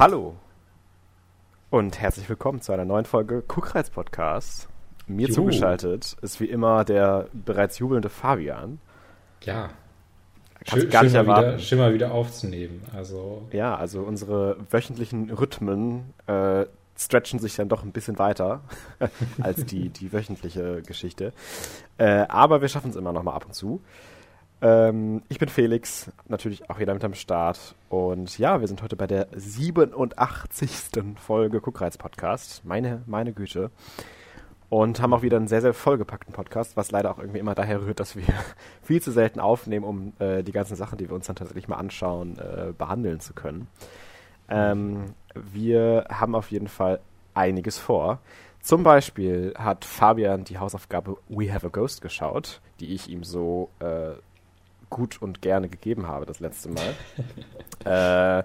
Hallo und herzlich willkommen zu einer neuen Folge Kuckreiz Podcast. Mir Juhu. zugeschaltet ist wie immer der bereits jubelnde Fabian. Ja. Kannst Schön, gar nicht schön, mal erwarten. wieder, schön mal wieder aufzunehmen. Also, Ja, also unsere wöchentlichen Rhythmen äh, stretchen sich dann doch ein bisschen weiter als die, die wöchentliche Geschichte. Äh, aber wir schaffen es immer noch mal ab und zu. Ähm, ich bin Felix, natürlich auch wieder mit am Start. Und ja, wir sind heute bei der 87. Folge Guckreiz Podcast. Meine, meine Güte. Und haben auch wieder einen sehr, sehr vollgepackten Podcast, was leider auch irgendwie immer daher rührt, dass wir viel zu selten aufnehmen, um äh, die ganzen Sachen, die wir uns dann tatsächlich mal anschauen, äh, behandeln zu können. Ähm, wir haben auf jeden Fall einiges vor. Zum Beispiel hat Fabian die Hausaufgabe We Have a Ghost geschaut, die ich ihm so äh, gut und gerne gegeben habe das letzte Mal. äh,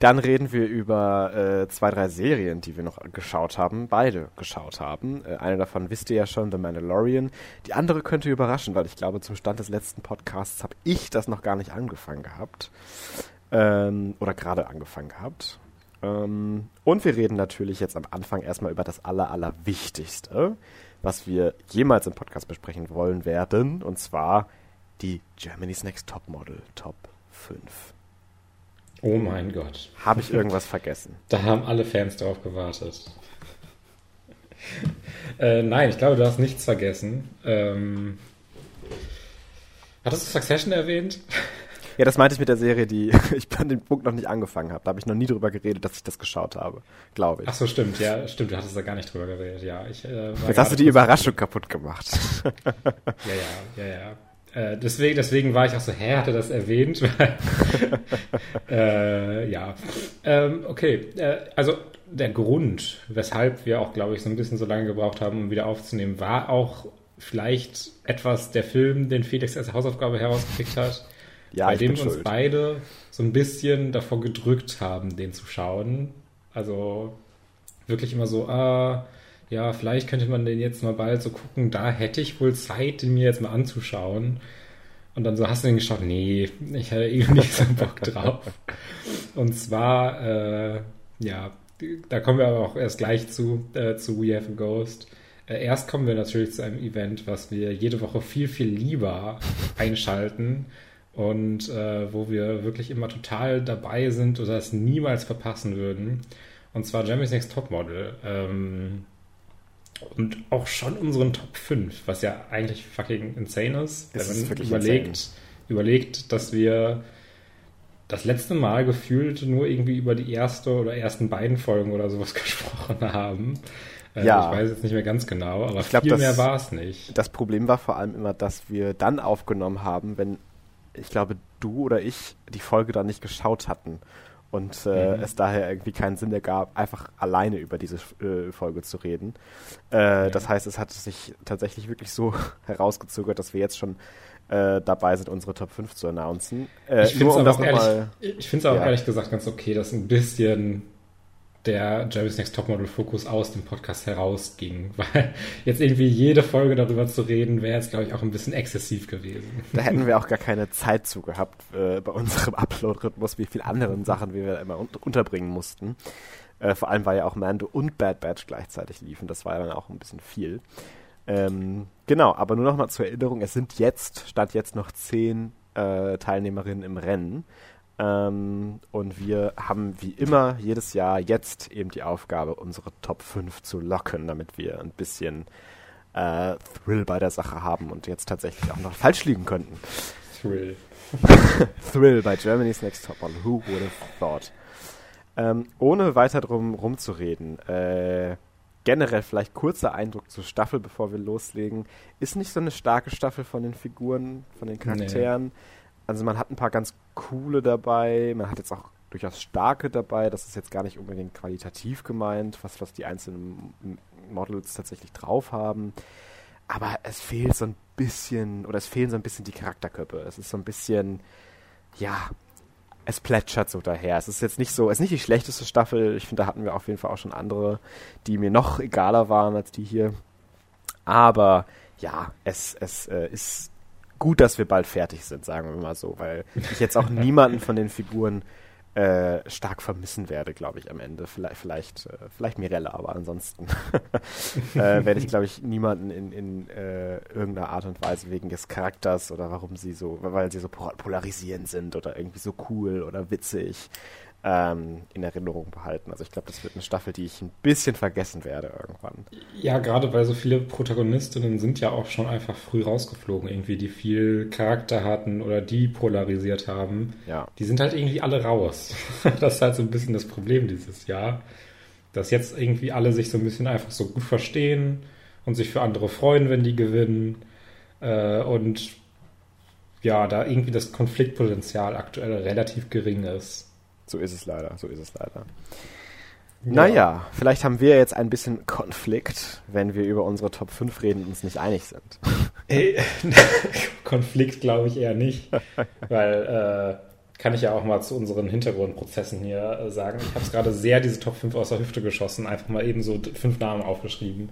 dann reden wir über äh, zwei, drei Serien, die wir noch geschaut haben, beide geschaut haben. Äh, eine davon wisst ihr ja schon, The Mandalorian. Die andere könnte überraschen, weil ich glaube, zum Stand des letzten Podcasts habe ich das noch gar nicht angefangen gehabt. Ähm, oder gerade angefangen gehabt. Ähm, und wir reden natürlich jetzt am Anfang erstmal über das Aller, Allerwichtigste, was wir jemals im Podcast besprechen wollen werden. Und zwar die Germany's Next Topmodel Top 5. oh mein Gott. Habe ich irgendwas vergessen? Da haben alle Fans drauf gewartet. äh, nein, ich glaube, du hast nichts vergessen. Ähm, hattest du Succession erwähnt? Ja, das meinte ich mit der Serie, die ich an dem Punkt noch nicht angefangen habe. Da habe ich noch nie drüber geredet, dass ich das geschaut habe, glaube ich. Ach so, stimmt. Ja, stimmt. Du hattest da gar nicht drüber geredet. Ja, ich, äh, Jetzt hast du die Überraschung kaputt gemacht. Ja, ja, ja, ja. Äh, deswegen, deswegen war ich auch so, hä, hat er das erwähnt? äh, ja. Ähm, okay, äh, also der Grund, weshalb wir auch, glaube ich, so ein bisschen so lange gebraucht haben, um wieder aufzunehmen, war auch vielleicht etwas der Film, den Felix als Hausaufgabe herausgekriegt hat, Ja, bei dem uns schuld. beide so ein bisschen davor gedrückt haben, den zu schauen. Also wirklich immer so, ah, ja, vielleicht könnte man den jetzt mal bald so gucken, da hätte ich wohl Zeit, den mir jetzt mal anzuschauen. Und dann so, hast du den geschaut? Nee, ich hatte irgendwie nicht so Bock drauf. Und zwar, äh, ja, da kommen wir aber auch erst gleich zu, äh, zu We Have a Ghost. Äh, erst kommen wir natürlich zu einem Event, was wir jede Woche viel, viel lieber einschalten und äh, wo wir wirklich immer total dabei sind oder es niemals verpassen würden. Und zwar Jeremy's Next Topmodel. Ähm, und auch schon unseren Top 5, was ja eigentlich fucking insane ist. Es wenn man überlegt, überlegt, dass wir das letzte Mal gefühlt nur irgendwie über die erste oder ersten beiden Folgen oder sowas gesprochen haben. Äh, Ja. Ich weiß jetzt nicht mehr ganz genau, aber Ich glaub, viel das- mehr war es nicht. Das Problem war vor allem immer, dass wir dann aufgenommen haben, wenn, ich glaube, du oder ich die Folge dann nicht geschaut hatten. Und äh, Mhm. es daher irgendwie keinen Sinn ergab, einfach alleine über diese äh, Folge zu reden. Äh, Das heißt, es hat sich tatsächlich wirklich so herausgezögert, dass wir jetzt schon äh, dabei sind, unsere Top 5 zu announcen. Äh, ich finde es um aber auch ehrlich, ich find's auch Ja. ehrlich gesagt ganz okay, dass ein bisschen der Jerry's Next Topmodel Fokus aus dem Podcast herausging, weil jetzt irgendwie jede Folge darüber zu reden, wäre jetzt, glaube ich, auch ein bisschen exzessiv gewesen. Da hätten wir auch gar keine Zeit zu gehabt äh, bei unserem Upload-Rhythmus, wie viel anderen Sachen wir immer un unterbringen mussten. Äh, vor allem, weil ja auch Mando und Bad Batch gleichzeitig liefen. Das war ja dann auch ein bisschen viel. Ähm, genau, aber nur noch mal zur Erinnerung, es sind jetzt, statt jetzt noch zehn äh, Teilnehmerinnen im Rennen. Ähm, und wir haben wie immer jedes Jahr jetzt eben die Aufgabe, unsere Top 5 zu locken, damit wir ein bisschen äh, Thrill bei der Sache haben und jetzt tatsächlich auch noch falsch liegen könnten. Thrill. Thrill bei Germany's Next Top Model. Who would have thought? Ähm, ohne weiter drum rumzureden, äh, generell vielleicht kurzer Eindruck zur Staffel, bevor wir loslegen. Ist nicht so eine starke Staffel von den Figuren, von den Charakteren. Also man hat ein paar ganz coole dabei, man hat jetzt auch durchaus starke dabei. Das ist jetzt gar nicht unbedingt qualitativ gemeint, was, was die einzelnen Models tatsächlich drauf haben. Aber es fehlt so ein bisschen, oder es fehlen so ein bisschen die Charakterköpfe. Es ist so ein bisschen, ja, es plätschert so daher. Es ist jetzt nicht so, es ist nicht die schlechteste Staffel. Ich finde, da hatten wir auf jeden Fall auch schon andere, die mir noch egaler waren als die hier. Aber ja, es, es äh, ist gut, dass wir bald fertig sind, sagen wir mal so, weil ich jetzt auch niemanden von den Figuren äh, stark vermissen werde, glaube ich, am Ende. Vielleicht, vielleicht, äh, vielleicht Mirella, aber ansonsten äh, werde ich, glaube ich, niemanden in, in äh, irgendeiner Art und Weise wegen des Charakters oder warum sie so, weil sie so polarisierend sind oder irgendwie so cool oder witzig ähm, in Erinnerung behalten. Also ich glaube, das wird eine Staffel, die ich ein bisschen vergessen werde irgendwann. Ja, gerade weil so viele Protagonistinnen sind ja auch schon einfach früh rausgeflogen, irgendwie, die viel Charakter hatten oder die polarisiert haben. Ja. Die sind halt irgendwie alle raus. das ist halt so ein bisschen das Problem dieses Jahr. Dass jetzt irgendwie alle sich so ein bisschen einfach so gut verstehen und sich für andere freuen, wenn die gewinnen. Äh, und ja, da irgendwie das Konfliktpotenzial aktuell relativ gering ist. So ist es leider, so ist es leider. Ja. Naja, vielleicht haben wir jetzt ein bisschen Konflikt, wenn wir über unsere Top 5 reden und uns nicht einig sind. Hey, Konflikt glaube ich eher nicht, weil äh, kann ich ja auch mal zu unseren Hintergrundprozessen hier äh, sagen. Ich habe es gerade sehr diese Top 5 aus der Hüfte geschossen, einfach mal eben so fünf Namen aufgeschrieben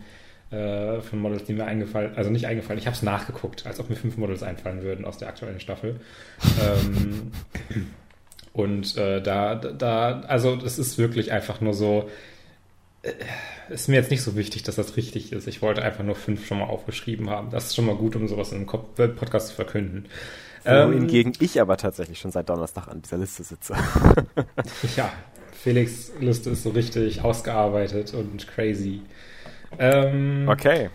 äh, von Models, die mir eingefallen, also nicht eingefallen, ich habe es nachgeguckt, als ob mir fünf Models einfallen würden aus der aktuellen Staffel. ähm, und äh, da, da, also es ist wirklich einfach nur so, äh, ist mir jetzt nicht so wichtig, dass das richtig ist. Ich wollte einfach nur fünf schon mal aufgeschrieben haben. Das ist schon mal gut, um sowas in einem Podcast zu verkünden. Wohingegen ähm, ich aber tatsächlich schon seit Donnerstag an dieser Liste sitze. ja, Felix' Liste ist so richtig ausgearbeitet und crazy. Ähm, okay.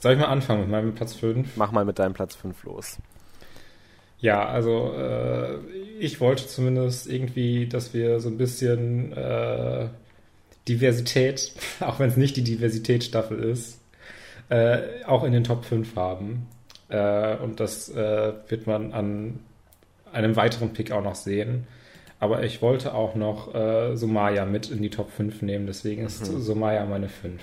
Soll ich mal anfangen mit meinem Platz 5? Mach mal mit deinem Platz 5 los. Ja, also äh, ich wollte zumindest irgendwie, dass wir so ein bisschen äh, Diversität, auch wenn es nicht die Diversitätsstaffel ist, äh, auch in den Top 5 haben. Äh, und das äh, wird man an einem weiteren Pick auch noch sehen. Aber ich wollte auch noch äh, Somaya mit in die Top 5 nehmen, deswegen ist mhm. Somaya meine 5.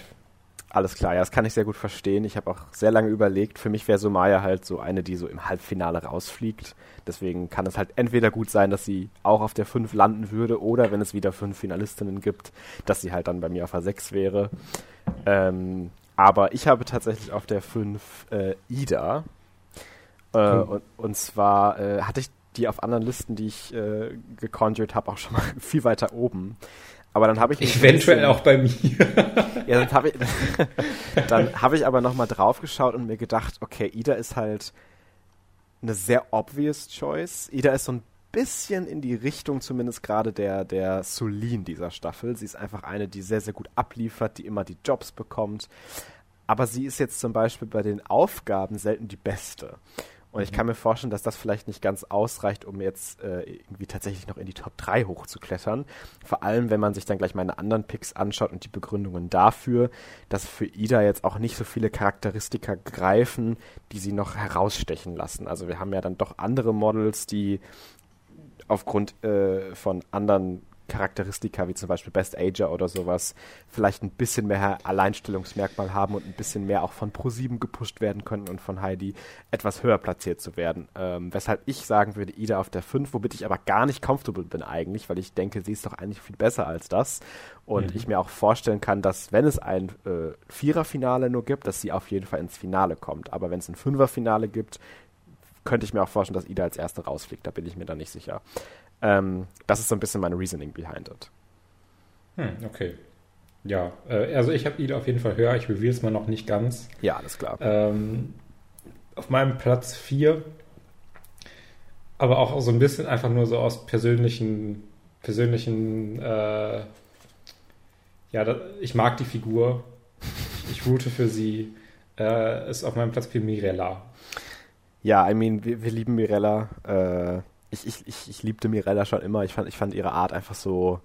Alles klar, ja, das kann ich sehr gut verstehen. Ich habe auch sehr lange überlegt. Für mich wäre Somaya halt so eine, die so im Halbfinale rausfliegt. Deswegen kann es halt entweder gut sein, dass sie auch auf der 5 landen würde, oder wenn es wieder fünf Finalistinnen gibt, dass sie halt dann bei mir auf der 6 wäre. Ähm, aber ich habe tatsächlich auf der 5 äh, Ida. Äh, hm. und, und, zwar äh, hatte ich die auf anderen Listen, die ich äh, geconjured habe, auch schon mal viel weiter oben. Aber dann habe ich eventuell bisschen, auch bei mir. ja, dann habe ich dann habe ich aber noch mal drauf geschaut und mir gedacht, okay, Ida ist halt eine sehr obvious Choice. Ida ist so ein bisschen in die Richtung zumindest gerade der der Solin dieser Staffel. Sie ist einfach eine, die sehr sehr gut abliefert, die immer die Jobs bekommt. Aber sie ist jetzt zum Beispiel bei den Aufgaben selten die beste. Und ich kann mir vorstellen, dass das vielleicht nicht ganz ausreicht, um jetzt äh, irgendwie tatsächlich noch in die Top 3 hochzuklettern. Vor allem, wenn man sich dann gleich meine anderen Picks anschaut und die Begründungen dafür, dass für Ida jetzt auch nicht so viele Charakteristika greifen, die sie noch herausstechen lassen. Also wir haben ja dann doch andere Models, die aufgrund äh, von anderen Charakteristika wie zum Beispiel Best Ager oder sowas vielleicht ein bisschen mehr Alleinstellungsmerkmal haben und ein bisschen mehr auch von Pro7 gepusht werden können und von Heidi etwas höher platziert zu werden. Ähm, weshalb ich sagen würde, Ida auf der 5, womit ich aber gar nicht comfortable bin eigentlich, weil ich denke, sie ist doch eigentlich viel besser als das. Und mhm. ich mir auch vorstellen kann, dass wenn es ein äh, Viererfinale nur gibt, dass sie auf jeden Fall ins Finale kommt. Aber wenn es ein Fünferfinale gibt, könnte ich mir auch vorstellen, dass Ida als Erste rausfliegt. Da bin ich mir dann nicht sicher. Ähm, das ist so ein bisschen mein Reasoning behind it. Hm, okay. Ja, äh, also ich habe Ida auf jeden Fall höher. Ich reveal es mal noch nicht ganz. Ja, alles klar. Ähm, auf meinem Platz 4, aber auch so ein bisschen einfach nur so aus persönlichen, persönlichen, äh, ja, da, ich mag die Figur. Ich, route für sie. Äh, ist auf meinem Platz 4 Mirella. Ja, I mean, wir, wir lieben Mirella. Äh, ich, ich, ich, ich liebte Mirella schon immer. Ich fand, ich fand ihre Art einfach so,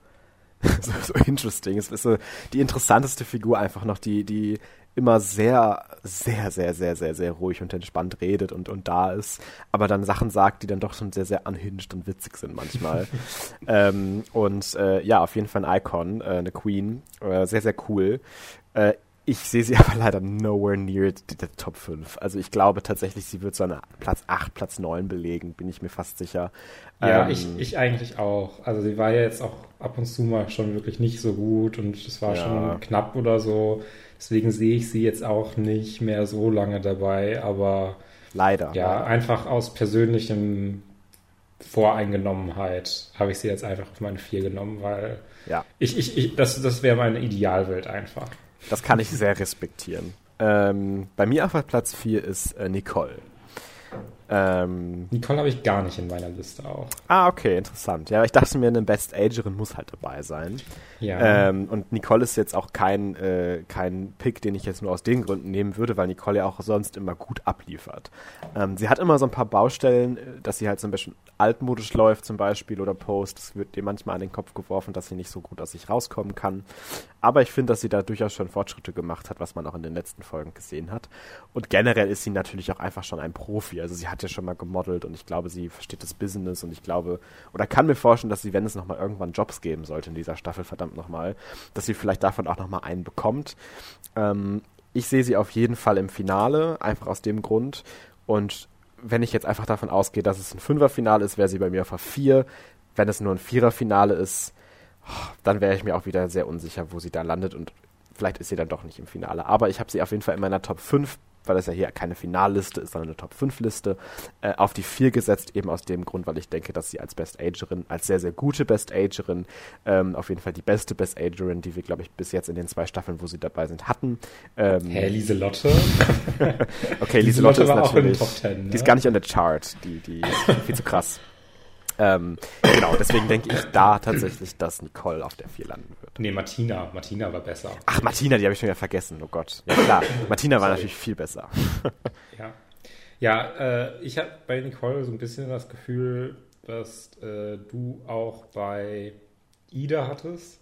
so, so interesting. Es ist so die interessanteste Figur einfach noch, die, die immer sehr, sehr, sehr, sehr, sehr, sehr ruhig und entspannt redet und, und da ist, aber dann Sachen sagt, die dann doch schon sehr, sehr unhinged und witzig sind manchmal. ähm, und äh, ja, auf jeden Fall ein Icon, äh, eine Queen, äh, sehr, sehr cool. Ich sehe sie aber leider nowhere near der Top 5. Also ich glaube tatsächlich, sie wird so einen Platz 8, Platz 9 belegen, bin ich mir fast sicher. Ja, ähm, ich, ich eigentlich auch. Also sie war ja jetzt auch ab und zu mal schon wirklich nicht so gut und es war ja. schon knapp oder so. Deswegen sehe ich sie jetzt auch nicht mehr so lange dabei, aber leider. Ja, einfach aus persönlichem Voreingenommenheit habe ich sie jetzt einfach auf meine vier genommen, weil Ja, ich, ich, ich das, das wäre meine Idealwelt einfach. Das kann ich sehr respektieren. Ähm, bei mir auf Platz 4 ist äh, Nicole. Ähm, Nicole habe ich gar nicht in meiner Liste auch. ah, okay, interessant. Ja, ich dachte mir, eine Best Agerin muss halt dabei sein. Ja. Ähm, und Nicole ist jetzt auch kein, äh, kein Pick, den ich jetzt nur aus den Gründen nehmen würde, weil Nicole ja auch sonst immer gut abliefert. Ähm, sie hat immer so ein paar Baustellen, äh, dass sie halt so ein bisschen altmodisch läuft zum Beispiel oder Post. Das wird ihr manchmal an den Kopf geworfen, dass sie nicht so gut aus sich rauskommen kann. Aber ich finde, dass sie da durchaus schon Fortschritte gemacht hat, was man auch in den letzten Folgen gesehen hat. Und generell ist sie natürlich auch einfach schon ein Profi. Also sie hat ja schon mal gemodelt und ich glaube, sie versteht das Business und ich glaube, oder kann mir vorstellen, dass sie, wenn es nochmal irgendwann Jobs geben sollte in dieser Staffel, verdammt nochmal, dass sie vielleicht davon auch nochmal einen bekommt. Ähm, ich sehe sie auf jeden Fall im Finale, einfach aus dem Grund. Und wenn ich jetzt einfach davon ausgehe, dass es ein Fünferfinale ist, wäre sie bei mir auf einer 4. Wenn es nur ein Viererfinale ist, dann wäre ich mir auch wieder sehr unsicher, wo sie da landet und vielleicht ist sie dann doch nicht im Finale. Aber ich habe sie auf jeden Fall in meiner Top 5, weil das ja hier keine Finalliste ist, sondern eine Top 5 Liste, äh, auf die 4 gesetzt, eben aus dem Grund, weil ich denke, dass sie als Best Agerin, als sehr, sehr gute Best Agerin, ähm, auf jeden Fall die beste Best Agerin, die wir, glaube ich, bis jetzt in den zwei Staffeln, wo sie dabei sind, hatten. Ähm, Hä, Lieselotte? Okay, Lieselotte Lieselotte ist war auch in den natürlich, Top 10, ne? die ist gar nicht on the chart, die, die ist viel zu krass. Ähm, genau, deswegen denke ich da tatsächlich, dass Nicole auf der 4 landen wird. Nee, Martina. Martina war besser. Ach, Martina, die habe ich schon wieder vergessen, oh Gott. Ja klar, Martina war Sorry. natürlich viel besser. Ja, ja äh, ich habe bei Nicole so ein bisschen das Gefühl, dass äh, du auch bei Ida hattest,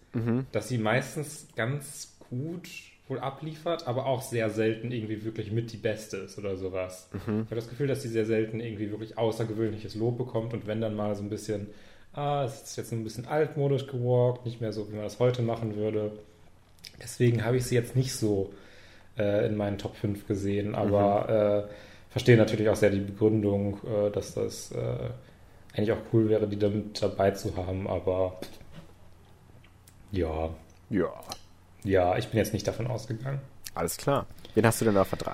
dass sie meistens ganz gut wohl abliefert, aber auch sehr selten irgendwie wirklich mit die Beste ist oder sowas. Ich habe das Gefühl, dass sie sehr selten irgendwie wirklich außergewöhnliches Lob bekommt und wenn dann mal so ein bisschen, ah, es ist jetzt ein bisschen altmodisch gewalkt, nicht mehr so, wie man das heute machen würde. Deswegen habe ich sie jetzt nicht so äh, in meinen Top 5 gesehen, aber äh, verstehe natürlich auch sehr die Begründung, äh, dass das äh, eigentlich auch cool wäre, die damit dabei zu haben, aber ja, Ja, ja, ich bin jetzt nicht davon ausgegangen. alles klar. Wen hast du denn auf der 3?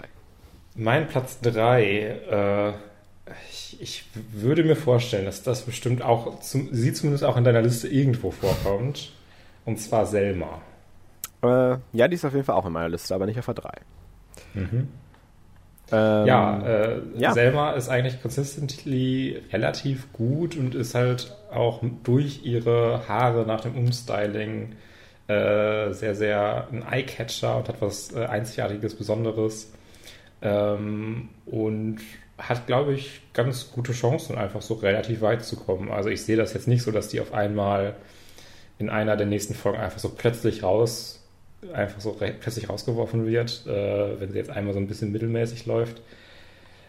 Mein Platz 3, äh, ich, ich würde mir vorstellen, dass das bestimmt auch, zum, sie zumindest auch in deiner Liste irgendwo vorkommt, und zwar Selma. Äh, ja, die ist auf jeden Fall auch in meiner Liste, aber nicht auf der 3. Mhm. Ähm, Ja, äh, ja. Selma ist eigentlich consistently relativ gut und ist halt auch durch ihre Haare nach dem Umstyling äh, sehr, sehr ein Eyecatcher und hat was äh, Einzigartiges, Besonderes. Ähm, und hat, glaube ich, ganz gute Chancen, einfach so relativ weit zu kommen. Also ich sehe das jetzt nicht so, dass die auf einmal in einer der nächsten Folgen einfach so plötzlich raus, einfach so plötzlich rausgeworfen wird, äh, wenn sie jetzt einmal so ein bisschen mittelmäßig läuft.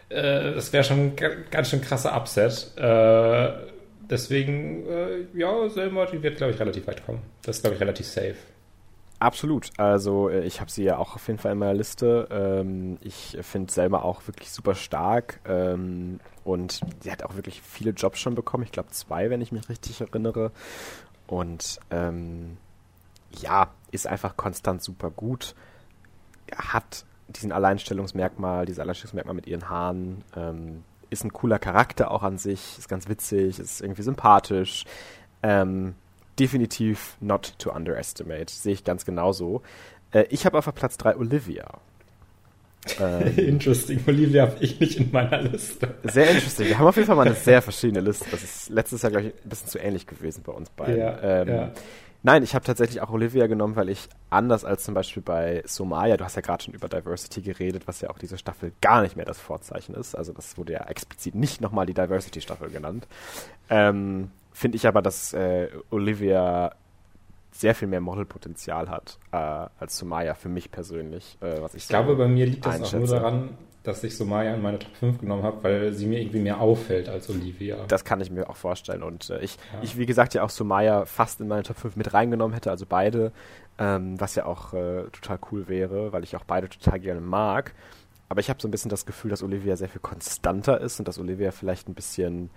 Äh, das wäre schon ein ga- ganz schön krasser Upset. Äh, deswegen, äh, ja, Selma, die wird, glaube ich, relativ weit kommen. Das ist, glaube ich, relativ safe. Absolut. Also äh, ich habe sie ja auch auf jeden Fall in meiner Liste. Ähm, ich finde Selma auch wirklich super stark ähm, und sie hat auch wirklich viele Jobs schon bekommen. Ich glaube zwei, wenn ich mich richtig erinnere. Und ähm, ja, ist einfach konstant super gut. Hat diesen Alleinstellungsmerkmal, dieses Alleinstellungsmerkmal mit ihren Haaren. Ist ein cooler Charakter auch an sich, ist ganz witzig, ist irgendwie sympathisch. Ähm, definitiv not to underestimate. Sehe ich ganz genauso. Äh, ich habe auf Platz 3 Olivia. Ähm, Interesting. Olivia habe ich nicht in meiner Liste. sehr interesting. Wir haben auf jeden Fall mal eine sehr verschiedene Liste. Das ist letztes Jahr, glaube ich, ein bisschen zu ähnlich gewesen bei uns beiden. Ja, ähm, ja. Nein, ich habe tatsächlich auch Olivia genommen, weil ich anders als zum Beispiel bei Somaya, du hast ja gerade schon über Diversity geredet, was ja auch diese Staffel gar nicht mehr das Vorzeichen ist. Also das wurde ja explizit nicht nochmal die Diversity-Staffel genannt. Ähm, Finde ich aber, dass äh, Olivia sehr viel mehr Modelpotenzial hat äh, als Somaya für mich persönlich. Äh, was ich, Ich glaube, bei mir liegt das auch nur daran, dass ich Somaya in meine Top 5 genommen habe, weil sie mir irgendwie mehr auffällt als Olivia. Das kann ich mir auch vorstellen. Und äh, ich, Ja. ich, wie gesagt, ja auch Somaya fast in meine Top 5 mit reingenommen hätte, also beide, ähm, was ja auch äh, total cool wäre, weil ich auch beide total gerne mag. Aber ich habe so ein bisschen das Gefühl, dass Olivia sehr viel konstanter ist und dass Olivia vielleicht ein bisschen,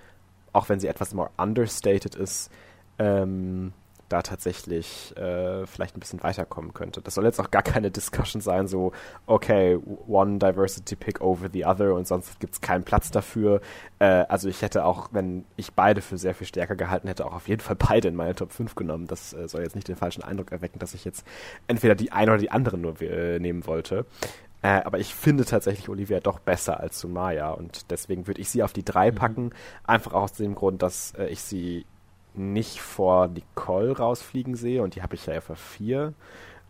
auch wenn sie etwas more understated ist, ähm, da tatsächlich äh, vielleicht ein bisschen weiterkommen könnte. Das soll jetzt auch gar keine Discussion sein, so, okay, one Diversity Pick over the other und sonst gibt es keinen Platz dafür. Äh, also ich hätte auch, wenn ich beide für sehr viel stärker gehalten hätte, auch auf jeden Fall beide in meine Top 5 genommen. Das äh, soll jetzt nicht den falschen Eindruck erwecken, dass ich jetzt entweder die eine oder die andere nur äh, nehmen wollte. Äh, aber ich finde tatsächlich Olivia doch besser als Sumaya und deswegen würde ich sie auf die drei mhm. packen. Einfach aus dem Grund, dass äh, ich sie nicht vor Nicole rausfliegen sehe und die habe ich ja für vier.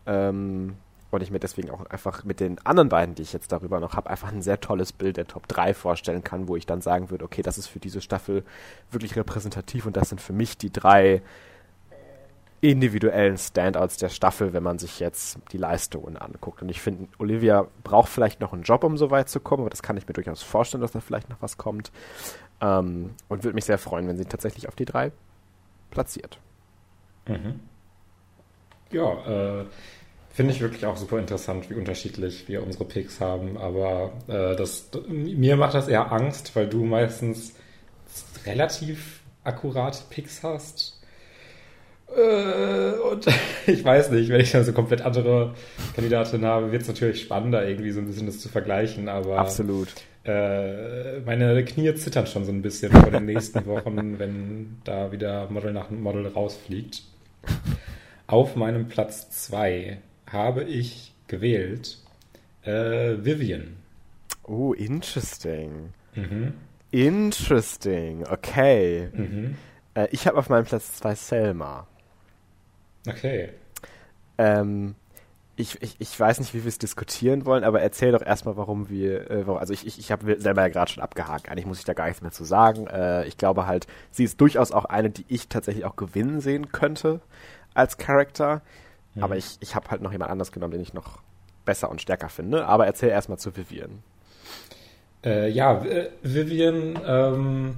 Ähm, und ich mir deswegen auch einfach mit den anderen beiden, die ich jetzt darüber noch habe, einfach ein sehr tolles Bild der Top 3 vorstellen kann, wo ich dann sagen würde, okay, das ist für diese Staffel wirklich repräsentativ und das sind für mich die drei individuellen Standouts der Staffel, wenn man sich jetzt die Leistungen anguckt. Und ich finde, Olivia braucht vielleicht noch einen Job, um so weit zu kommen, aber das kann ich mir durchaus vorstellen, dass da vielleicht noch was kommt. Ähm, und würde mich sehr freuen, wenn sie tatsächlich auf die drei platziert. Mhm. Ja, äh, finde ich wirklich auch super interessant, wie unterschiedlich wir unsere Picks haben. Aber äh, das, mir macht das eher Angst, weil du meistens relativ akkurate Picks hast. Äh, und ich weiß nicht, wenn ich dann so komplett andere Kandidaten habe, wird es natürlich spannender, irgendwie so ein bisschen das zu vergleichen. Aber absolut. Äh, meine Knie zittern schon so ein bisschen vor den nächsten Wochen, wenn da wieder Model nach Model rausfliegt. Auf meinem Platz 2 habe ich gewählt äh, Vivian. Oh, interesting. Mhm. Interesting, okay. Mhm. Äh, ich habe auf meinem Platz 2 Selma. Okay. Ähm, ich, ich, ich weiß nicht, wie wir es diskutieren wollen, aber erzähl doch erstmal, warum wir, äh, warum, also ich, ich, ich habe selber ja gerade schon abgehakt, eigentlich muss ich da gar nichts mehr zu sagen. Äh, ich glaube halt, sie ist durchaus auch eine, die ich tatsächlich auch gewinnen sehen könnte als Charakter, mhm. aber ich, ich habe halt noch jemand anders genommen, den ich noch besser und stärker finde, aber erzähl erstmal zu Vivian. Äh, ja, Vivian ähm,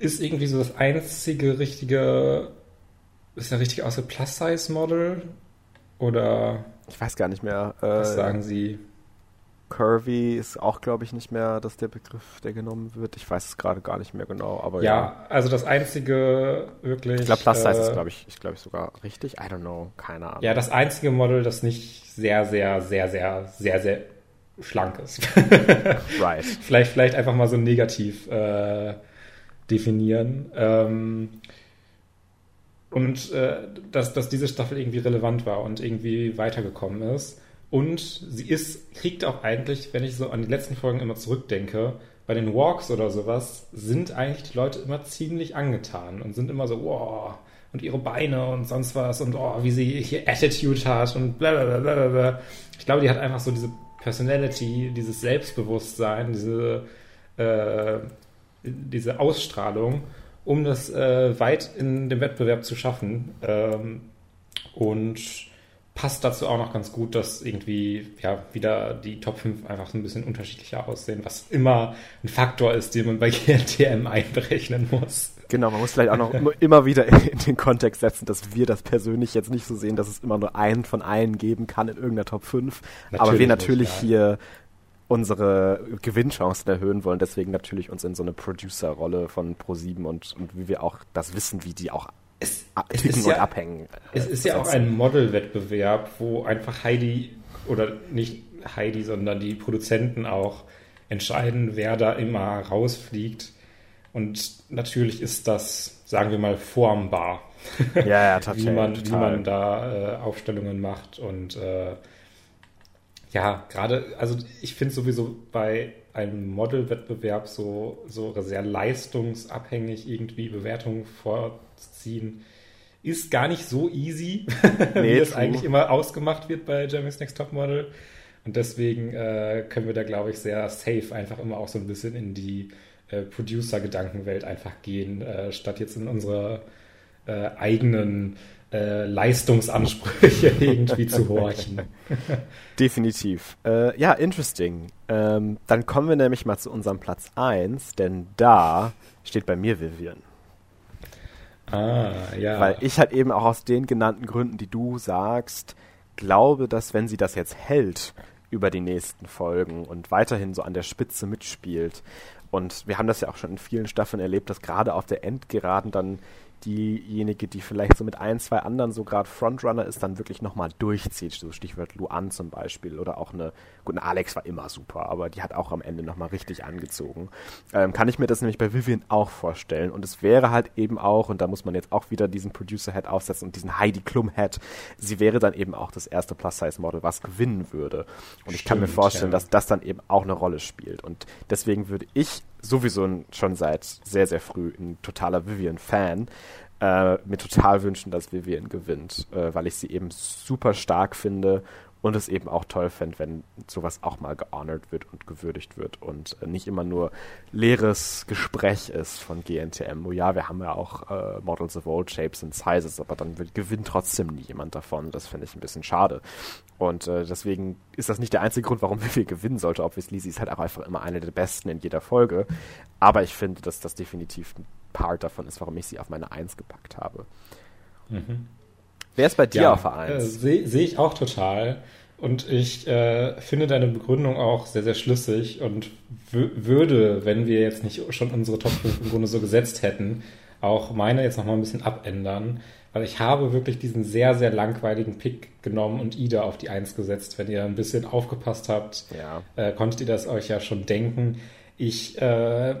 ist irgendwie so das einzige richtige, ist ja richtig aus dem Plus-Size-Model oder ich weiß gar nicht mehr. Äh, was sagen Sie? Curvy ist auch, glaube ich, nicht mehr, dass der Begriff, der genommen wird. Ich weiß es gerade gar nicht mehr genau, aber ja. Ja, also das einzige wirklich. Ich glaube, Plus Size äh, ist, glaube ich, ich glaube sogar richtig. I don't know, keine Ahnung. Ja, das einzige Model, das nicht sehr, sehr, sehr, sehr, sehr, sehr schlank ist. right. vielleicht, vielleicht einfach mal so negativ äh, definieren. Ähm, und äh, dass, dass diese Staffel irgendwie relevant war und irgendwie weitergekommen ist. Und sie ist, kriegt auch eigentlich, wenn ich so an die letzten Folgen immer zurückdenke, bei den Walks oder sowas, sind eigentlich die Leute immer ziemlich angetan und sind immer so, wow, und ihre Beine und sonst was und oh, wie sie hier Attitude hat und bla bla bla bla. Ich glaube, die hat einfach so diese Personality, dieses Selbstbewusstsein, diese, äh, diese Ausstrahlung um das äh, weit in dem Wettbewerb zu schaffen. Ähm, und passt dazu auch noch ganz gut, dass irgendwie ja wieder die Top 5 einfach so ein bisschen unterschiedlicher aussehen, was immer ein Faktor ist, den man bei GNTM einberechnen muss. Genau, man muss vielleicht auch noch immer wieder in den Kontext setzen, dass wir das persönlich jetzt nicht so sehen, dass es immer nur einen von allen geben kann in irgendeiner Top 5. Natürlich aber wir natürlich nicht, hier unsere Gewinnchancen erhöhen wollen, deswegen natürlich uns in so eine Producer-Rolle von Pro7 und, und wie wir auch das wissen, wie die auch es, es ist und ja, abhängen. Es ist ja auch ein Model-Wettbewerb, wo einfach Heidi oder nicht Heidi, sondern die Produzenten auch entscheiden, wer da immer rausfliegt. Und natürlich ist das, sagen wir mal, formbar. Ja, ja, tatsächlich. wie, man, wie man da äh, Aufstellungen macht und äh, ja, gerade, also ich finde sowieso bei einem Modelwettbewerb so, so sehr leistungsabhängig irgendwie Bewertungen vorziehen, ist gar nicht so easy, nee, wie es eigentlich immer ausgemacht wird bei Jeremy's Next Top Model. Und deswegen äh, können wir da, glaube ich, sehr safe einfach immer auch so ein bisschen in die äh, Producer-Gedankenwelt einfach gehen, äh, statt jetzt in unsere äh, eigenen äh, Leistungsansprüche irgendwie zu horchen. Definitiv. Äh, ja, interesting. Ähm, dann kommen wir nämlich mal zu unserem Platz 1, denn da steht bei mir Vivian. Ah, ja. Weil ich halt eben auch aus den genannten Gründen, die du sagst, glaube, dass wenn sie das jetzt hält über die nächsten Folgen und weiterhin so an der Spitze mitspielt, und wir haben das ja auch schon in vielen Staffeln erlebt, dass gerade auf der Endgeraden dann diejenige, die vielleicht so mit ein, zwei anderen so gerade Frontrunner ist, dann wirklich nochmal durchzieht. So Stichwort Luan zum Beispiel oder auch eine, gut, Alex war immer super, aber die hat auch am Ende nochmal richtig angezogen. Ähm, kann ich mir das nämlich bei Vivian auch vorstellen. Und es wäre halt eben auch, und da muss man jetzt auch wieder diesen Producer-Head aufsetzen und diesen Heidi Klum-Head, sie wäre dann eben auch das erste Plus-Size-Model, was gewinnen würde. Und Stimmt, ich kann mir vorstellen, ja. dass das dann eben auch eine Rolle spielt. Und deswegen würde ich sowieso schon seit sehr, sehr früh ein totaler Vivian-Fan. Äh, mir total wünschen, dass Vivian gewinnt, äh, weil ich sie eben super stark finde und es eben auch toll fände, wenn sowas auch mal gehonored wird und gewürdigt wird und äh, nicht immer nur leeres Gespräch ist von GNTM. Oh ja, wir haben ja auch äh, Models of All Shapes and Sizes, aber dann wird, gewinnt trotzdem nie jemand davon. Das finde ich ein bisschen schade. Und äh, deswegen ist das nicht der einzige Grund, warum Vivi gewinnen sollte. Obviously, sie ist halt auch einfach immer eine der besten in jeder Folge. Aber ich finde, dass das definitiv ein Part davon ist, warum ich sie auf meine Eins gepackt habe. Mhm. Wer ist bei dir ja, auf der Eins? Äh, Sehe seh ich auch total. Und ich äh, finde deine Begründung auch sehr, sehr schlüssig und würde, wenn wir jetzt nicht schon unsere Top 5 im Grunde so gesetzt hätten, auch meine jetzt nochmal ein bisschen abändern. Weil ich habe wirklich diesen sehr, sehr langweiligen Pick genommen und Ida auf die Eins gesetzt. Wenn ihr ein bisschen aufgepasst habt, ja. äh, konntet ihr das euch ja schon denken. Ich äh,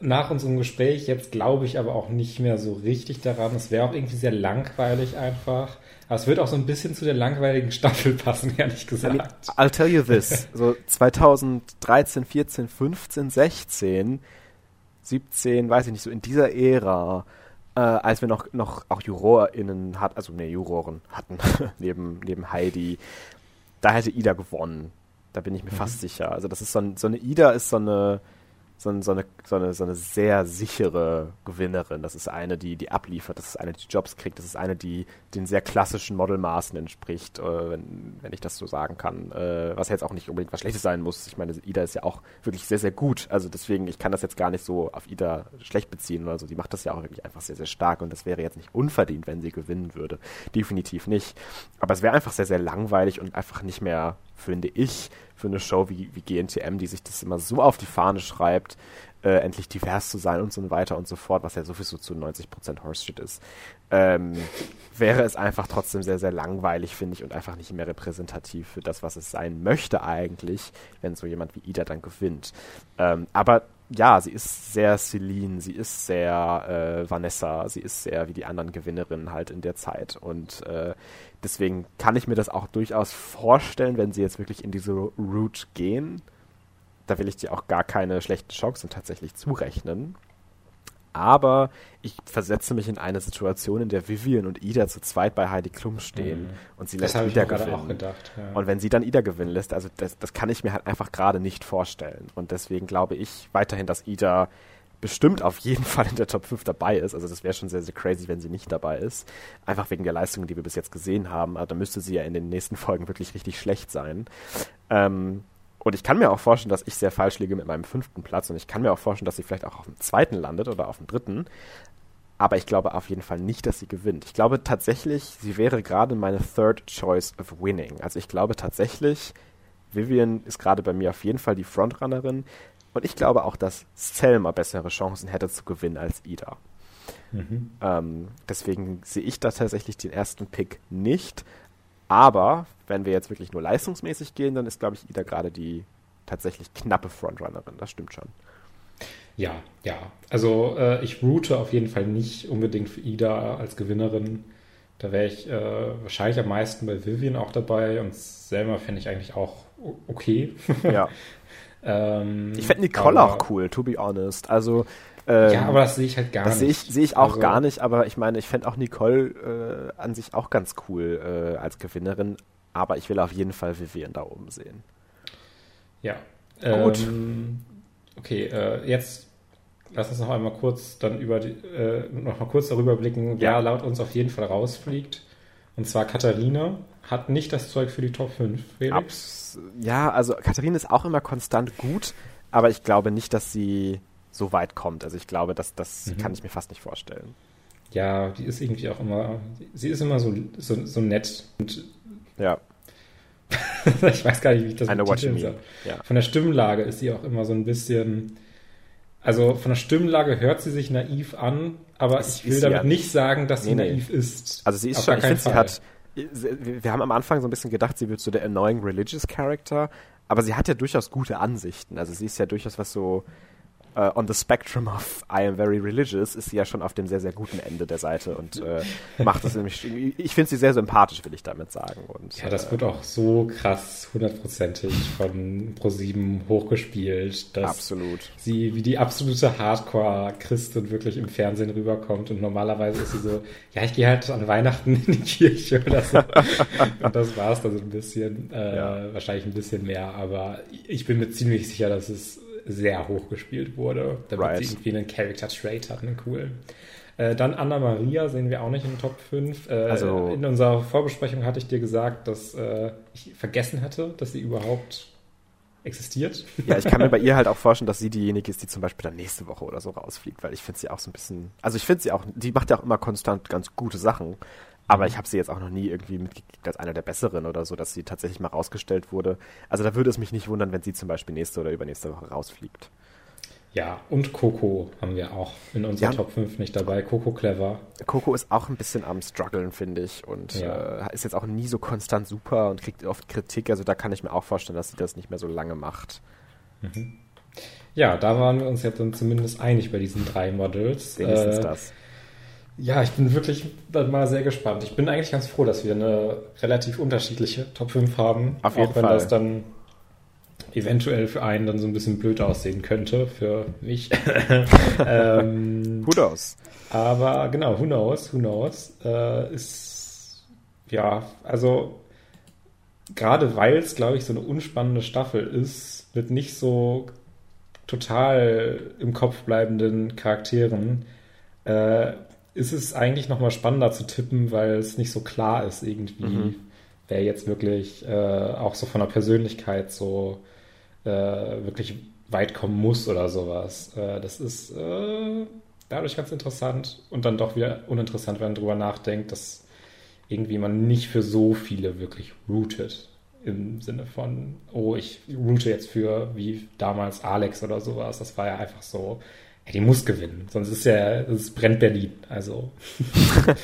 nach unserem Gespräch jetzt glaube ich aber auch nicht mehr so richtig daran. Es wäre auch irgendwie sehr langweilig einfach. Aber es wird auch so ein bisschen zu der langweiligen Staffel passen, ehrlich gesagt. I'll tell you this. So 2013, 14, 15, 16, 17, weiß ich nicht, so in dieser Ära, äh, als wir noch, noch auch JurorInnen hatten, also ne, Juroren hatten, neben, neben Heidi, da hätte Ida gewonnen. Da bin ich mir mhm. fast sicher. Also das ist so, ein, so eine Ida ist so eine so, so, eine, so, eine, so eine sehr sichere Gewinnerin. Das ist eine, die, die abliefert, das ist eine, die Jobs kriegt, das ist eine, die den sehr klassischen Modelmaßen entspricht, äh, wenn, wenn ich das so sagen kann. Äh, was jetzt auch nicht unbedingt was Schlechtes sein muss. Ich meine, Ida ist ja auch wirklich sehr, sehr gut. Also deswegen, ich kann das jetzt gar nicht so auf Ida schlecht beziehen oder so. Die macht das ja auch wirklich einfach sehr, sehr stark und das wäre jetzt nicht unverdient, wenn sie gewinnen würde. Definitiv nicht. Aber es wäre einfach sehr, sehr langweilig und einfach nicht mehr, finde ich, für eine Show wie, wie GNTM, die sich das immer so auf die Fahne schreibt, äh, endlich divers zu sein und so weiter und so fort, was ja sowieso zu 90% Horseshit ist, ähm, wäre es einfach trotzdem sehr, sehr langweilig, finde ich, und einfach nicht mehr repräsentativ für das, was es sein möchte eigentlich, wenn so jemand wie Ida dann gewinnt. Ähm, aber ja, sie ist sehr Celine, sie ist sehr äh, Vanessa, sie ist sehr wie die anderen Gewinnerinnen halt in der Zeit. Und äh, deswegen kann ich mir das auch durchaus vorstellen, wenn sie jetzt wirklich in diese Route gehen. Da will ich dir auch gar keine schlechten Chancen tatsächlich zurechnen aber ich versetze mich in eine Situation, in der Vivian und Ida zu zweit bei Heidi Klum stehen mhm. und sie lässt Ida gewinnen. Gedacht, ja. Und wenn sie dann Ida gewinnen lässt, also das, das kann ich mir halt einfach gerade nicht vorstellen. Und deswegen glaube ich weiterhin, dass Ida bestimmt auf jeden Fall in der Top 5 dabei ist. Also das wäre schon sehr, sehr crazy, wenn sie nicht dabei ist. Einfach wegen der Leistungen, die wir bis jetzt gesehen haben. Also da müsste sie ja in den nächsten Folgen wirklich richtig schlecht sein. Ähm, und ich kann mir auch vorstellen, dass ich sehr falsch liege mit meinem fünften Platz. Und ich kann mir auch vorstellen, dass sie vielleicht auch auf dem zweiten landet oder auf dem dritten. Aber ich glaube auf jeden Fall nicht, dass sie gewinnt. Ich glaube tatsächlich, sie wäre gerade meine Third Choice of Winning. Also ich glaube tatsächlich, Vivian ist gerade bei mir auf jeden Fall die Frontrunnerin. Und ich glaube auch, dass Selma bessere Chancen hätte zu gewinnen als Ida. Mhm. Ähm, deswegen sehe ich da tatsächlich den ersten Pick nicht. Aber wenn wir jetzt wirklich nur leistungsmäßig gehen, dann ist, glaube ich, Ida gerade die tatsächlich knappe Frontrunnerin. Das stimmt schon. Ja, ja. Also äh, ich route auf jeden Fall nicht unbedingt für Ida als Gewinnerin. Da wäre ich äh, wahrscheinlich am meisten bei Vivian auch dabei und Selma fände ich eigentlich auch okay. Ja. ähm, ich fände Nicole aber, auch cool, to be honest. Also ähm, ja, aber das sehe ich halt gar das nicht. Das sehe ich, seh ich auch also, gar nicht, aber ich meine, ich fände auch Nicole äh, an sich auch ganz cool äh, als Gewinnerin, aber ich will auf jeden Fall Vivian da oben sehen. Ja. Gut. Ähm, okay, äh, jetzt lass uns noch einmal kurz dann über die, äh, noch mal kurz darüber blicken, ja. wer laut uns auf jeden Fall rausfliegt. Und zwar Katharina hat nicht das Zeug für die Top 5. Abs ja, also Katharina ist auch immer konstant gut, aber ich glaube nicht, dass sie so weit kommt. Also ich glaube, dass das mhm. kann ich mir fast nicht vorstellen. Ja, die ist irgendwie auch immer, sie ist immer so, so, so nett und ja. ich weiß gar nicht, wie ich das betiteln soll. Ja. Von der Stimmlage ist sie auch immer so ein bisschen, Also von der Stimmlage hört sie sich naiv an, aber Es ich will ist damit ja nicht sagen, dass sie Nee, nee. naiv ist. Also sie ist Auf schon, ich finde, sie hat, wir haben am Anfang so ein bisschen gedacht, sie wird so der annoying religious Character, aber sie hat ja durchaus gute Ansichten. Also sie ist ja durchaus was so äh, on the spectrum of I am very religious, ist sie ja schon auf dem sehr, sehr guten Ende der Seite und äh, macht das nämlich, ich finde sie sehr sympathisch, will ich damit sagen. Und, Ja, das äh, wird auch so krass hundertprozentig von ProSieben hochgespielt, dass absolut. sie wie die absolute Hardcore-Christin wirklich im Fernsehen rüberkommt und normalerweise ist sie so, ja, ich gehe halt an Weihnachten in die Kirche oder so. und das war's dann so ein bisschen, äh, Ja. wahrscheinlich ein bisschen mehr, aber ich bin mir ziemlich sicher, dass es sehr hoch gespielt wurde, damit Right. sie irgendwie einen Character-Trait hat, einen coolen. Äh, dann Anna Maria sehen wir auch nicht in den Top 5. Äh, Also- in unserer Vorbesprechung hatte ich dir gesagt, dass äh, ich vergessen hatte, dass sie überhaupt existiert. Ja, ich kann mir bei ihr halt auch vorstellen, dass sie diejenige ist, die zum Beispiel dann nächste Woche oder so rausfliegt, weil ich finde sie auch so ein bisschen, also ich finde sie auch, die macht ja auch immer konstant ganz gute Sachen, aber ich habe sie jetzt auch noch nie irgendwie mitgekriegt als einer der besseren oder so, dass sie tatsächlich mal rausgestellt wurde. Also da würde es mich nicht wundern, wenn sie zum Beispiel nächste oder übernächste Woche rausfliegt. Ja, und Coco haben wir auch in unserer Ja. Top 5 nicht dabei. Coco Clever. Coco ist auch ein bisschen am struggeln, finde ich, und Ja. äh, ist jetzt auch nie so konstant super und kriegt oft Kritik, also da kann ich mir auch vorstellen, dass sie das nicht mehr so lange macht. Ja, da waren wir uns jetzt dann zumindest einig bei diesen drei Models. Wenigstens Äh, das. Ja, ich bin wirklich mal sehr gespannt. Ich bin eigentlich ganz froh, dass wir eine relativ unterschiedliche Top 5 haben. Auf jeden auch wenn Fall. das dann eventuell für einen dann so ein bisschen blöd aussehen könnte, für mich. ähm, Who knows? aber genau, who knows, who knows. Äh, ist, ja, also gerade weil es, glaube ich, so eine unspannende Staffel ist, mit nicht so total im Kopf bleibenden Charakteren, äh, ist es eigentlich nochmal spannender zu tippen, weil es nicht so klar ist irgendwie, Mhm. wer jetzt wirklich äh, auch so von der Persönlichkeit so äh, wirklich weit kommen muss oder sowas. Äh, das ist äh, dadurch ganz interessant und dann doch wieder uninteressant, wenn man drüber nachdenkt, dass irgendwie man nicht für so viele wirklich rootet. Im Sinne von, oh, ich route jetzt für, wie damals Alex oder sowas. Das war ja einfach so, ja, die muss gewinnen. Sonst ist ja, es brennt Berlin. Also,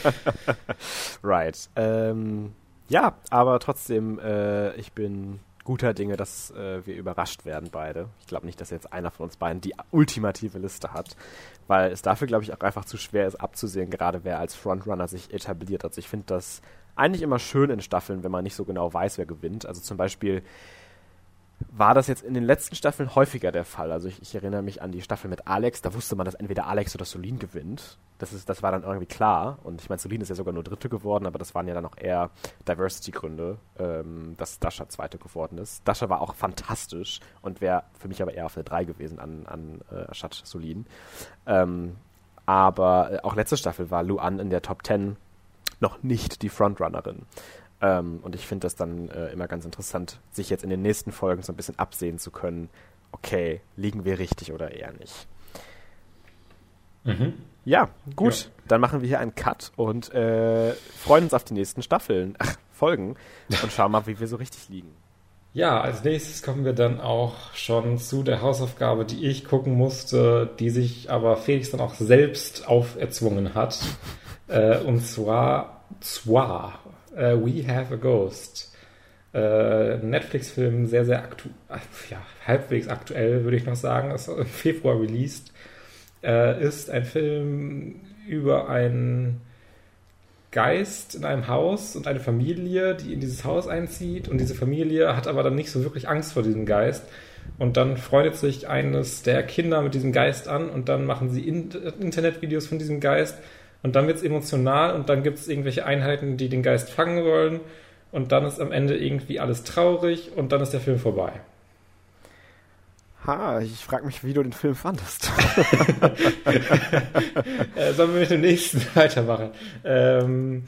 Right. Ähm, ja, aber trotzdem, äh, ich bin guter Dinge, dass äh, wir überrascht werden beide. Ich glaube nicht, dass jetzt einer von uns beiden die ultimative Liste hat, weil es dafür, glaube ich, auch einfach zu schwer ist abzusehen, gerade wer als Frontrunner sich etabliert. Also ich finde das eigentlich immer schön in Staffeln, wenn man nicht so genau weiß, wer gewinnt. Also zum Beispiel war das jetzt in den letzten Staffeln häufiger der Fall. Also ich, ich erinnere mich an die Staffel mit Alex, da wusste man, dass entweder Alex oder Solin gewinnt. Das, ist, das war dann irgendwie klar. Und ich meine, Solin ist ja sogar nur Dritte geworden, aber das waren ja dann auch eher Diversity-Gründe, ähm, dass Dasha Zweite geworden ist. Dasha war auch fantastisch und wäre für mich aber eher auf eine 3 gewesen an, an äh, statt Solin. Ähm, aber äh, auch letzte Staffel war Luan in der Top 10 noch nicht die Frontrunnerin. Ähm, und ich finde das dann äh, immer ganz interessant, sich jetzt in den nächsten Folgen so ein bisschen absehen zu können, okay, liegen wir richtig oder eher nicht. mhm. Ja, gut, Ja. dann machen wir hier einen Cut und äh, freuen uns auf die nächsten Staffeln, ach, Folgen und schauen mal, wie wir so richtig liegen. Ja, als nächstes kommen wir dann auch schon zu der Hausaufgabe, die ich gucken musste, die sich aber Felix dann auch selbst auferzwungen hat. äh, und zwar, zwar, äh, We Have a Ghost. Äh, Netflix-Film, sehr, sehr aktu ja, halbwegs aktuell, würde ich noch sagen, ist im Februar released. Äh, ist ein Film über einen Geist in einem Haus und eine Familie, die in dieses Haus einzieht. Und diese Familie hat aber dann nicht so wirklich Angst vor diesem Geist. Und dann freundet sich eines der Kinder mit diesem Geist an und dann machen sie in Internetvideos von diesem Geist. Und dann wird es emotional und dann gibt es irgendwelche Einheiten, die den Geist fangen wollen. Und dann ist am Ende irgendwie alles traurig und dann ist der Film vorbei. Ha, ich frage mich, wie du den Film fandest. Äh, sollen wir mit dem nächsten weitermachen? Ähm,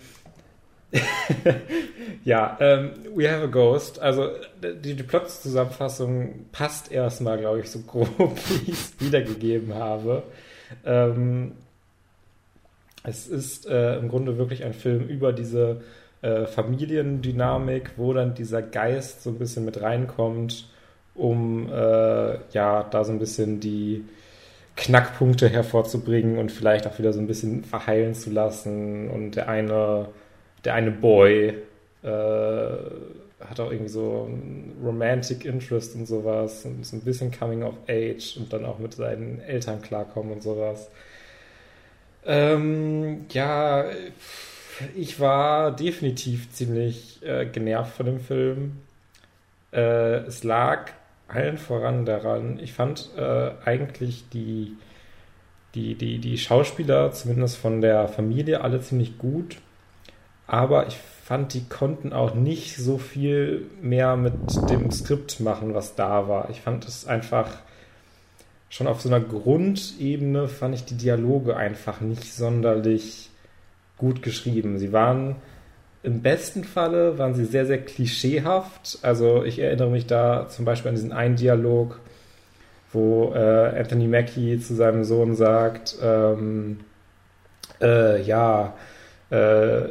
ja, ähm, We Have a Ghost. Also die, die Plot-Zusammenfassung passt erstmal, glaube ich, so grob, wie ich es wiedergegeben habe. Ähm, es ist äh, im Grunde wirklich ein Film über diese äh, Familiendynamik, wo dann dieser Geist so ein bisschen mit reinkommt, um äh, ja da so ein bisschen die Knackpunkte hervorzubringen und vielleicht auch wieder so ein bisschen verheilen zu lassen. Und der eine, der eine Boy äh, hat auch irgendwie so Romantic Interest und sowas und so ein bisschen Coming of Age und dann auch mit seinen Eltern klarkommen und sowas. Ähm, ja, ich war definitiv ziemlich äh, genervt von dem Film. Äh, es lag allen voran daran, ich fand äh, eigentlich die, die, die, die Schauspieler, zumindest von der Familie, alle ziemlich gut. Aber ich fand, die konnten auch nicht so viel mehr mit dem Skript machen, was da war. Ich fand es einfach schon auf so einer Grundebene fand ich die Dialoge einfach nicht sonderlich gut geschrieben. Sie waren im besten Falle waren sie sehr, sehr klischeehaft. Also ich erinnere mich da zum Beispiel an diesen einen Dialog, wo äh, Anthony Mackie zu seinem Sohn sagt, ähm, äh, ja, äh,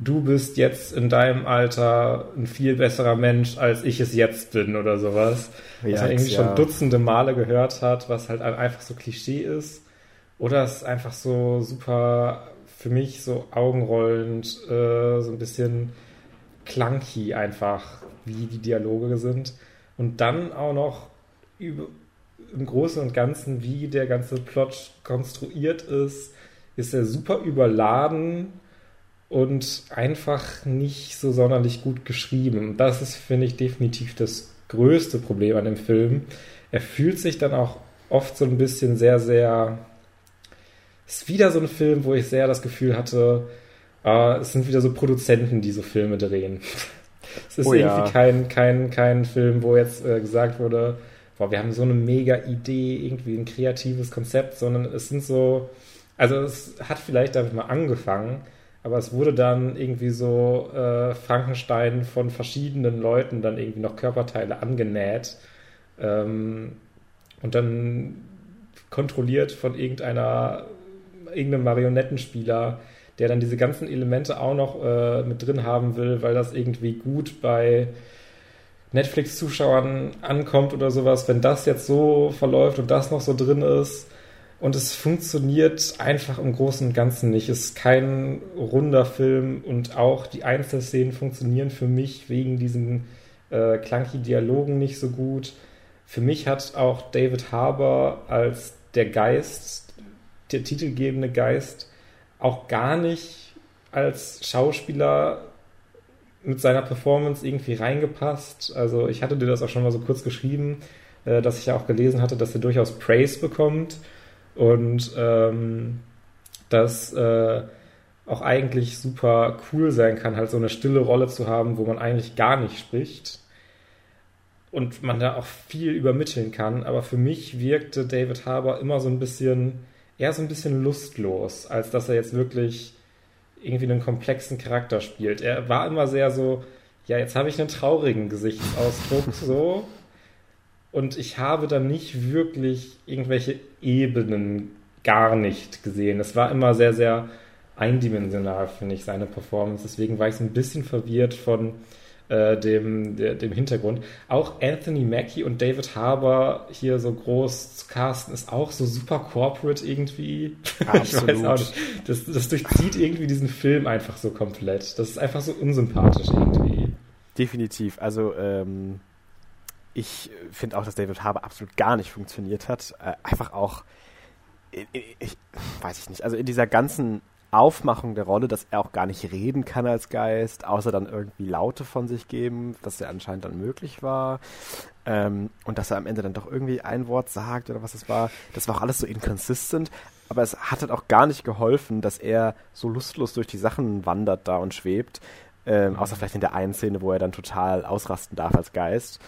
du bist jetzt in deinem Alter ein viel besserer Mensch, als ich es jetzt bin oder sowas. Ja, was man irgendwie ja. schon dutzende Male gehört hat, was halt einfach so Klischee ist. Oder es ist einfach so super für mich so augenrollend, äh, so ein bisschen clunky einfach, wie die Dialoge sind. Und dann auch noch über, im Großen und Ganzen, wie der ganze Plot konstruiert ist, ist er super überladen und einfach nicht so sonderlich gut geschrieben. Das ist, finde ich, definitiv das größte Problem an dem Film. Er fühlt sich dann auch oft so ein bisschen sehr, sehr ist wieder so ein Film, wo ich sehr das Gefühl hatte, äh, es sind wieder so Produzenten, die so Filme drehen. es ist oh, irgendwie ja. kein, kein, kein Film, wo jetzt äh, gesagt wurde, boah, wir haben so eine mega Idee, irgendwie ein kreatives Konzept, sondern es sind so, also es hat vielleicht damit mal angefangen, aber es wurde dann irgendwie so äh, Frankenstein von verschiedenen Leuten dann irgendwie noch Körperteile angenäht ähm, und dann kontrolliert von irgendeiner irgendeinem Marionettenspieler, der dann diese ganzen Elemente auch noch äh, mit drin haben will, weil das irgendwie gut bei Netflix-Zuschauern ankommt oder sowas, wenn das jetzt so verläuft und das noch so drin ist. Und es funktioniert einfach im Großen und Ganzen nicht. Es ist kein runder Film und auch die Einzelszenen funktionieren für mich wegen diesen äh, clunky Dialogen nicht so gut. Für mich hat auch David Harbour als der Geist der titelgebende Geist auch gar nicht als Schauspieler mit seiner Performance irgendwie reingepasst. Also ich hatte dir das auch schon mal so kurz geschrieben, äh, dass ich ja auch gelesen hatte, dass er durchaus Praise bekommt und ähm, dass äh, auch eigentlich super cool sein kann, halt so eine stille Rolle zu haben, wo man eigentlich gar nicht spricht und man da auch viel übermitteln kann. Aber für mich wirkte David Harbour immer so ein bisschen eher so ein bisschen lustlos, als dass er jetzt wirklich irgendwie einen komplexen Charakter spielt. Er war immer sehr so, ja, jetzt habe ich einen traurigen Gesichtsausdruck so und ich habe dann nicht wirklich irgendwelche Ebenen gar nicht gesehen. Es war immer sehr, sehr eindimensional, finde ich, seine Performance. Deswegen war ich so ein bisschen verwirrt von, äh, dem, der, dem Hintergrund. Auch Anthony Mackie und David Harbour hier so groß zu casten, ist auch so super corporate irgendwie. Absolut. ich weiß auch nicht. Das, das durchzieht irgendwie diesen Film einfach so komplett. Das ist einfach so unsympathisch irgendwie. Definitiv. Also, ähm, ich finde auch, dass David Harbour absolut gar nicht funktioniert hat. Äh, einfach auch, ich, ich, weiß ich nicht, also in dieser ganzen Aufmachung der Rolle, dass er auch gar nicht reden kann als Geist, außer dann irgendwie Laute von sich geben, dass er anscheinend dann möglich war. Ähm, und dass er am Ende dann doch irgendwie ein Wort sagt oder was es war. Das war auch alles so inconsistent. Aber es hat halt auch gar nicht geholfen, dass er so lustlos durch die Sachen wandert da und schwebt. Ähm, außer vielleicht in der einen Szene, wo er dann total ausrasten darf als Geist.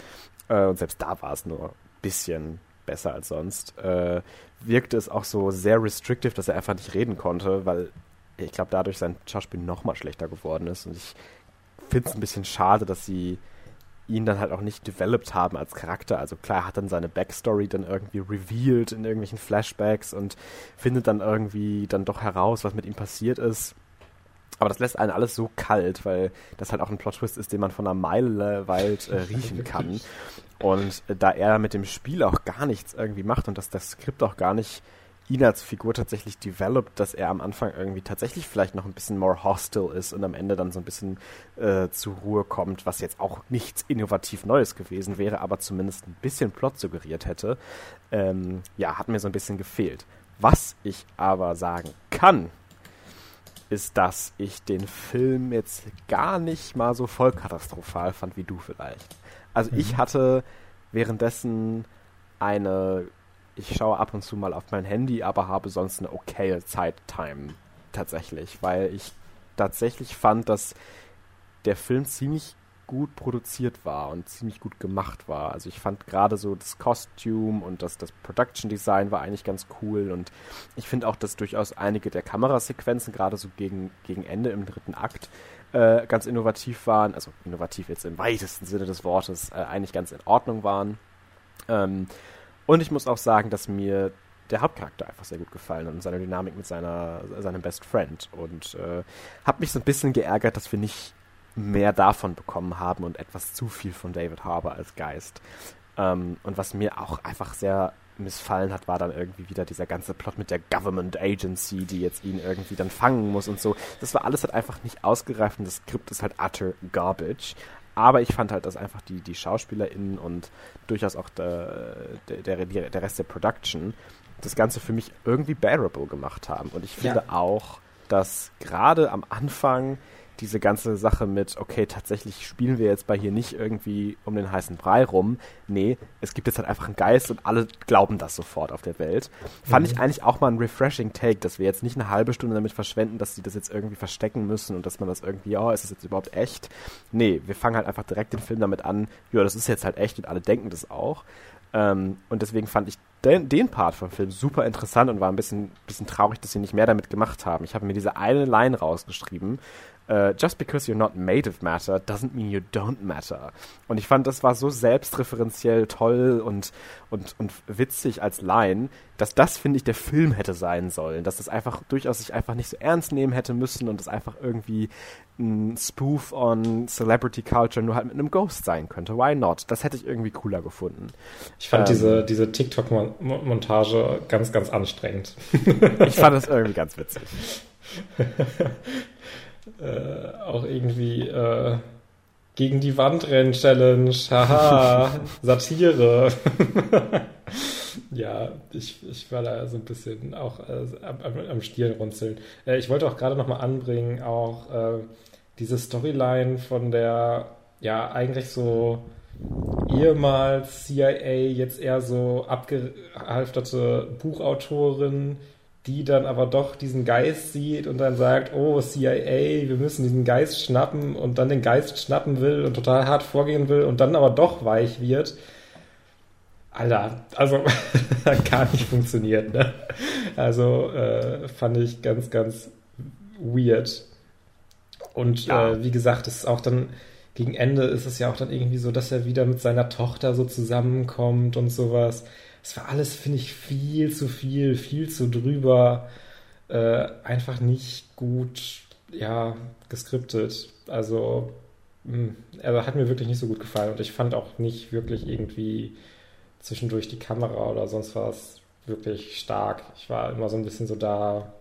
Äh, und selbst da war es nur ein bisschen besser als sonst. Äh, wirkte es auch so sehr restrictive, dass er einfach nicht reden konnte, weil ich glaube, dadurch sein Schauspiel noch mal schlechter geworden ist. Und ich finde es ein bisschen schade, dass sie ihn dann halt auch nicht developed haben als Charakter. Also klar, er hat dann seine Backstory dann irgendwie revealed in irgendwelchen Flashbacks und findet dann irgendwie dann doch heraus, was mit ihm passiert ist. Aber das lässt einen alles so kalt, weil das halt auch ein Plot-Twist ist, den man von einer Meile weit äh, riechen kann. Und äh, da er mit dem Spiel auch gar nichts irgendwie macht und dass das Skript auch gar nicht ihn als Figur tatsächlich developt, dass er am Anfang irgendwie tatsächlich vielleicht noch ein bisschen more hostile ist und am Ende dann so ein bisschen äh, zur Ruhe kommt, was jetzt auch nichts innovativ Neues gewesen wäre, aber zumindest ein bisschen Plot suggeriert hätte, ähm, ja, hat mir so ein bisschen gefehlt. Was ich aber sagen kann, ist, dass ich den Film jetzt gar nicht mal so voll katastrophal fand wie du vielleicht. Also mhm. ich hatte währenddessen eine ich schaue ab und zu mal auf mein Handy, aber habe sonst eine okaye Zeittime tatsächlich, weil ich tatsächlich fand, dass der Film ziemlich gut produziert war und ziemlich gut gemacht war. Also ich fand gerade so das Costume und das, das Production Design war eigentlich ganz cool und ich finde auch, dass durchaus einige der Kamerasequenzen gerade so gegen, gegen Ende im dritten Akt äh, ganz innovativ waren, also innovativ jetzt im weitesten Sinne des Wortes, äh, eigentlich ganz in Ordnung waren. Ähm, und ich muss auch sagen, dass mir der Hauptcharakter einfach sehr gut gefallen und seine Dynamik mit seiner, seinem Best Friend. Und äh, habe mich so ein bisschen geärgert, dass wir nicht mehr davon bekommen haben und etwas zu viel von David Harbour als Geist. Ähm, und was mir auch einfach sehr missfallen hat, war dann irgendwie wieder dieser ganze Plot mit der Government Agency, die jetzt ihn irgendwie dann fangen muss und so. Das war alles halt einfach nicht ausgereift und das Skript ist halt utter garbage. Aber ich fand halt, dass einfach die, die SchauspielerInnen und durchaus auch der, der, der Rest der Production das Ganze für mich irgendwie bearable gemacht haben. Und ich finde ja. auch, dass gerade am Anfang diese ganze Sache mit, okay, tatsächlich spielen wir jetzt bei hier nicht irgendwie um den heißen Brei rum. Nee, es gibt jetzt halt einfach einen Geist und alle glauben das sofort auf der Welt. Mhm. Fand ich eigentlich auch mal ein refreshing Take, dass wir jetzt nicht eine halbe Stunde damit verschwenden, dass sie das jetzt irgendwie verstecken müssen und dass man das irgendwie, oh, ist das jetzt überhaupt echt? Nee, wir fangen halt einfach direkt den Film damit an, ja, das ist jetzt halt echt und alle denken das auch. Ähm, und deswegen fand ich den, den, Part vom Film super interessant und war ein bisschen, bisschen traurig, dass sie nicht mehr damit gemacht haben. Ich habe mir diese eine Line rausgeschrieben, uh, just because you're not made of matter doesn't mean you don't matter. Und ich fand, das war so selbstreferenziell toll und, und, und witzig als Line, dass das, finde ich, der Film hätte sein sollen. Dass das einfach durchaus sich einfach nicht so ernst nehmen hätte müssen und es einfach irgendwie ein Spoof on Celebrity Culture nur halt mit einem Ghost sein könnte. Why not? Das hätte ich irgendwie cooler gefunden. Ich fand ähm, diese, diese TikTok-Montage ganz, ganz anstrengend. ich fand das irgendwie ganz witzig. äh, auch irgendwie äh, gegen die Wand rennen Challenge. Haha, Satire. ja, ich, ich war da so ein bisschen auch äh, am, am Stirn runzeln. Äh, ich wollte auch gerade nochmal anbringen, auch äh, diese Storyline von der, ja, eigentlich so ehemals CIA, jetzt eher so abgehalfterte Buchautorin, die dann aber doch diesen Geist sieht und dann sagt, oh, CIA, wir müssen diesen Geist schnappen und dann den Geist schnappen will und total hart vorgehen will und dann aber doch weich wird. Alter, also gar nicht funktioniert, ne? Also äh, fand ich ganz, ganz weird. Und ja. äh, wie gesagt, es ist auch dann gegen Ende ist es ja auch dann irgendwie so, dass er wieder mit seiner Tochter so zusammenkommt und sowas es war alles, finde ich, viel zu viel, viel zu drüber, äh, einfach nicht gut, ja, geskriptet. Also, mh, hm, also hat mir wirklich nicht so gut gefallen und ich fand auch nicht wirklich irgendwie zwischendurch die Kamera oder sonst was wirklich stark. Ich war immer so ein bisschen so da.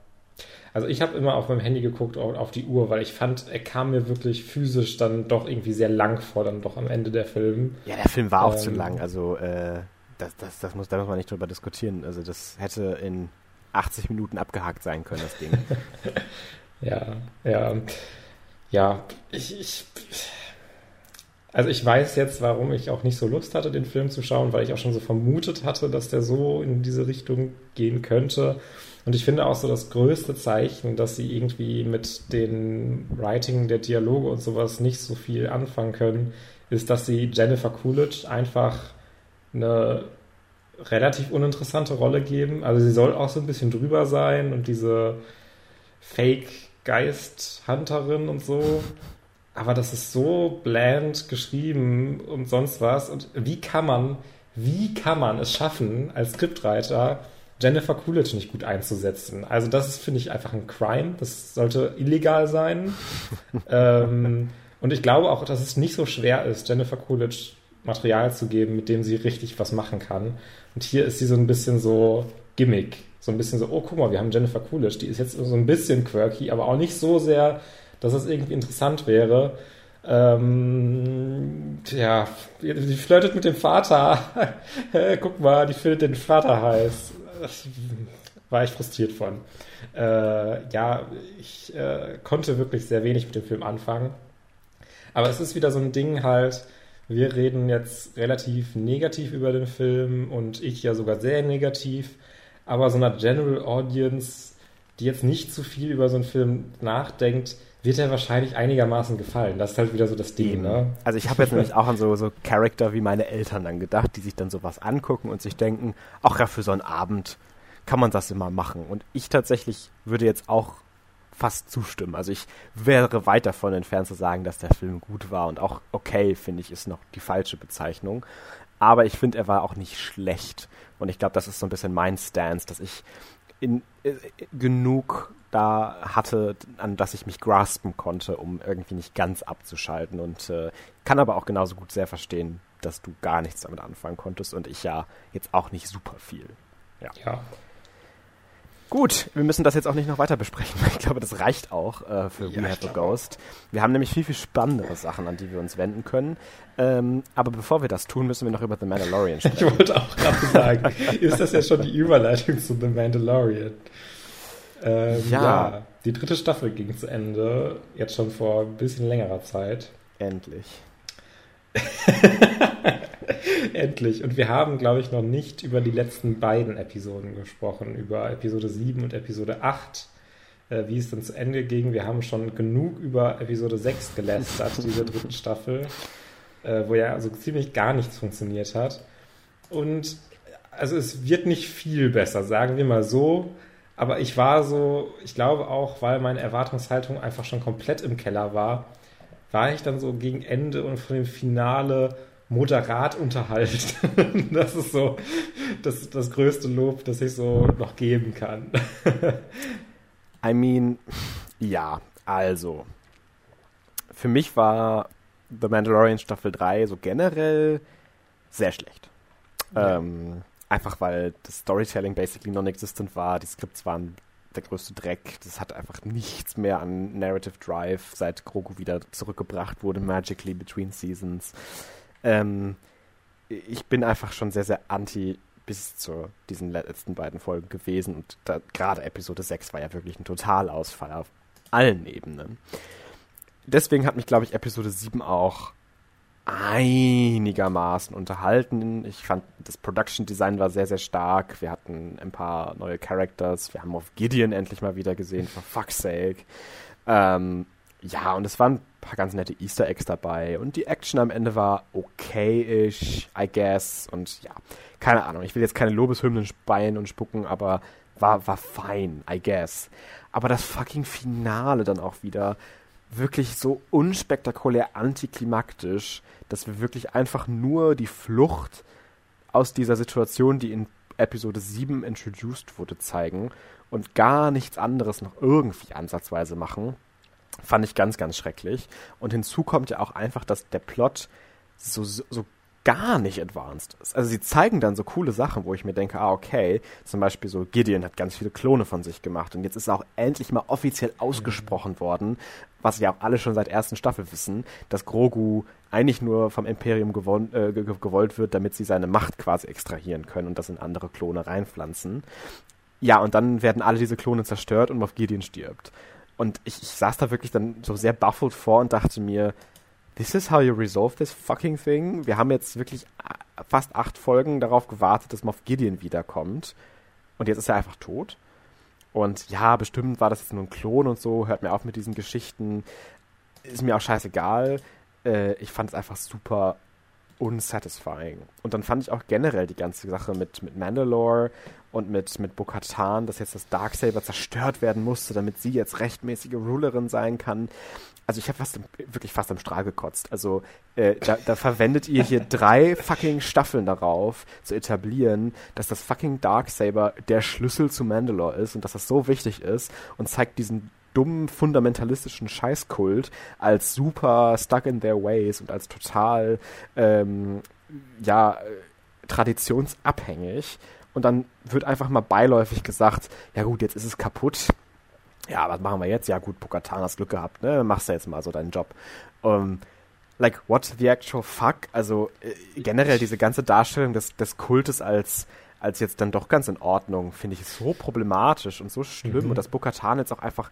Also ich habe immer auf meinem Handy geguckt auf die Uhr, weil ich fand, er kam mir wirklich physisch dann doch irgendwie sehr lang vor, dann doch am Ende der Film. Ja, der Film war auch ähm, zu lang. Also äh, das, das, das muss, da muss man nicht drüber diskutieren. Also das hätte in 80 Minuten abgehakt sein können, das Ding. ja, ja. Ja, ich, ich, also ich weiß jetzt, warum ich auch nicht so Lust hatte, den Film zu schauen, weil ich auch schon so vermutet hatte, dass der so in diese Richtung gehen könnte. Und ich finde auch so das größte Zeichen, dass sie irgendwie mit den Writing der Dialoge und sowas nicht so viel anfangen können, ist, dass sie Jennifer Coolidge einfach eine relativ uninteressante Rolle geben. Also sie soll auch so ein bisschen drüber sein und diese Fake-Geist-Hunterin und so. Aber das ist so bland geschrieben und sonst was. Und wie kann man, wie kann man es schaffen, als Skriptwriter Jennifer Coolidge nicht gut einzusetzen? Also das ist, finde ich, einfach ein Crime. Das sollte illegal sein. ähm, und ich glaube auch, dass es nicht so schwer ist, Jennifer Coolidge Material zu geben, mit dem sie richtig was machen kann. Und hier ist sie so ein bisschen so Gimmick. So ein bisschen so, oh, guck mal, wir haben Jennifer Coolidge, die ist jetzt so ein bisschen quirky, aber auch nicht so sehr, dass es irgendwie interessant wäre. Ähm, ja, die flirtet mit dem Vater. guck mal, die findet den Vater heiß. War ich frustriert von. Äh, ja, ich äh, konnte wirklich sehr wenig mit dem Film anfangen. Aber es ist wieder so ein Ding halt, wir reden jetzt relativ negativ über den Film und ich ja sogar sehr negativ. Aber so einer General Audience, die jetzt nicht zu viel über so einen Film nachdenkt, wird er wahrscheinlich einigermaßen gefallen. Das ist halt wieder so das Ding, ne? Also ich habe jetzt nämlich auch an so, so Charakter wie meine Eltern dann gedacht, die sich dann sowas angucken und sich denken, ach ja, für so einen Abend kann man das immer machen. Und ich tatsächlich würde jetzt auch fast zustimmen. Also ich wäre weit davon entfernt zu sagen, dass der Film gut war und auch okay, finde ich, ist noch die falsche Bezeichnung. Aber ich finde, er war auch nicht schlecht. Und ich glaube, das ist so ein bisschen mein Stance, dass ich in, äh, genug da hatte, an das ich mich graspen konnte, um irgendwie nicht ganz abzuschalten. Und äh, kann aber auch genauso gut sehr verstehen, dass du gar nichts damit anfangen konntest und ich ja jetzt auch nicht super viel. Ja. ja. Gut, wir müssen das jetzt auch nicht noch weiter besprechen. Ich glaube, das reicht auch äh, für ja, We Have a Ghost. Wir haben nämlich viel, viel spannendere Sachen, an die wir uns wenden können. Ähm, aber bevor wir das tun, müssen wir noch über The Mandalorian sprechen. Ich wollte auch gerade sagen, ist das ja schon die Überleitung zu The Mandalorian? Ähm, ja. ja. Die dritte Staffel ging zu Ende, jetzt schon vor ein bisschen längerer Zeit. Endlich. Endlich. Und wir haben, glaube ich, noch nicht über die letzten beiden Episoden gesprochen, über Episode 7 und Episode 8, äh, wie es dann zu Ende ging. Wir haben schon genug über Episode 6 gelästert, dieser dritten Staffel, äh, wo ja so ziemlich gar nichts funktioniert hat. Und also es wird nicht viel besser, sagen wir mal so. Aber ich war so, ich glaube auch, weil meine Erwartungshaltung einfach schon komplett im Keller war, war ich dann so gegen Ende und von dem Finale moderat unterhalten. das ist so das, das größte Lob, das ich so noch geben kann. I mean, ja, also. Für mich war The Mandalorian Staffel 3 so generell sehr schlecht. Ja. Ähm, einfach weil das Storytelling basically non-existent war, die Skripts waren der größte Dreck. Das hat einfach nichts mehr an Narrative Drive, seit Grogu wieder zurückgebracht wurde, magically between seasons. Ähm, ich bin einfach schon sehr, sehr anti bis zu diesen letzten beiden Folgen gewesen und gerade Episode 6 war ja wirklich ein Totalausfall auf allen Ebenen. Deswegen hat mich, glaube ich, Episode 7 auch einigermaßen unterhalten. Ich fand, das Production Design war sehr, sehr stark. Wir hatten ein paar neue Characters. Wir haben auf Gideon endlich mal wieder gesehen, for fuck's sake. Ähm, ja, und es waren ein paar ganz nette Easter Eggs dabei. Und die Action am Ende war okay-ish, I guess. Und ja, keine Ahnung. Ich will jetzt keine Lobeshymnen speien und spucken, aber war, war fein, I guess. Aber das fucking Finale dann auch wieder wirklich so unspektakulär antiklimaktisch, dass wir wirklich einfach nur die Flucht aus dieser Situation, die in Episode 7 introduced wurde, zeigen und gar nichts anderes noch irgendwie ansatzweise machen. Fand ich ganz, ganz schrecklich. Und hinzu kommt ja auch einfach, dass der Plot so, so, so gar nicht advanced ist. Also sie zeigen dann so coole Sachen, wo ich mir denke, ah, okay, zum Beispiel so Gideon hat ganz viele Klone von sich gemacht und jetzt ist auch endlich mal offiziell ausgesprochen mhm. worden, was ja auch alle schon seit ersten Staffel wissen, dass Grogu eigentlich nur vom Imperium gewollt, äh, gewollt wird, damit sie seine Macht quasi extrahieren können und das in andere Klone reinpflanzen. Ja, und dann werden alle diese Klone zerstört und Moff Gideon stirbt. Und ich, ich saß da wirklich dann so sehr baffled vor und dachte mir, this is how you resolve this fucking thing. Wir haben jetzt wirklich äh, fast acht Folgen darauf gewartet, dass Moff Gideon wiederkommt. Und jetzt ist er einfach tot. Und ja, bestimmt war das jetzt nur ein Klon und so. Hört mir auf mit diesen Geschichten. Ist mir auch scheißegal. Äh, ich fand es einfach super unsatisfying. Und dann fand ich auch generell die ganze Sache mit, mit Mandalore und mit, mit Bo-Katan, dass jetzt das Darksaber zerstört werden musste, damit sie jetzt rechtmäßige Rulerin sein kann. Also ich habe fast wirklich fast am Strahl gekotzt. Also äh, da, da verwendet ihr hier drei fucking Staffeln darauf zu etablieren, dass das fucking Darksaber der Schlüssel zu Mandalore ist und dass das so wichtig ist und zeigt diesen dummen, fundamentalistischen Scheißkult als super stuck in their ways und als total, ähm, ja, traditionsabhängig. Und dann wird einfach mal beiläufig gesagt, ja gut, jetzt ist es kaputt. Ja, was machen wir jetzt? Ja gut, Pokatan hast Glück gehabt, ne? Machst du jetzt mal so deinen Job. Ähm, like, what the actual fuck? Also äh, generell diese ganze Darstellung des, des Kultes als, als jetzt dann doch ganz in Ordnung, finde ich so problematisch und so schlimm. Mhm. Und dass Bokatan jetzt auch einfach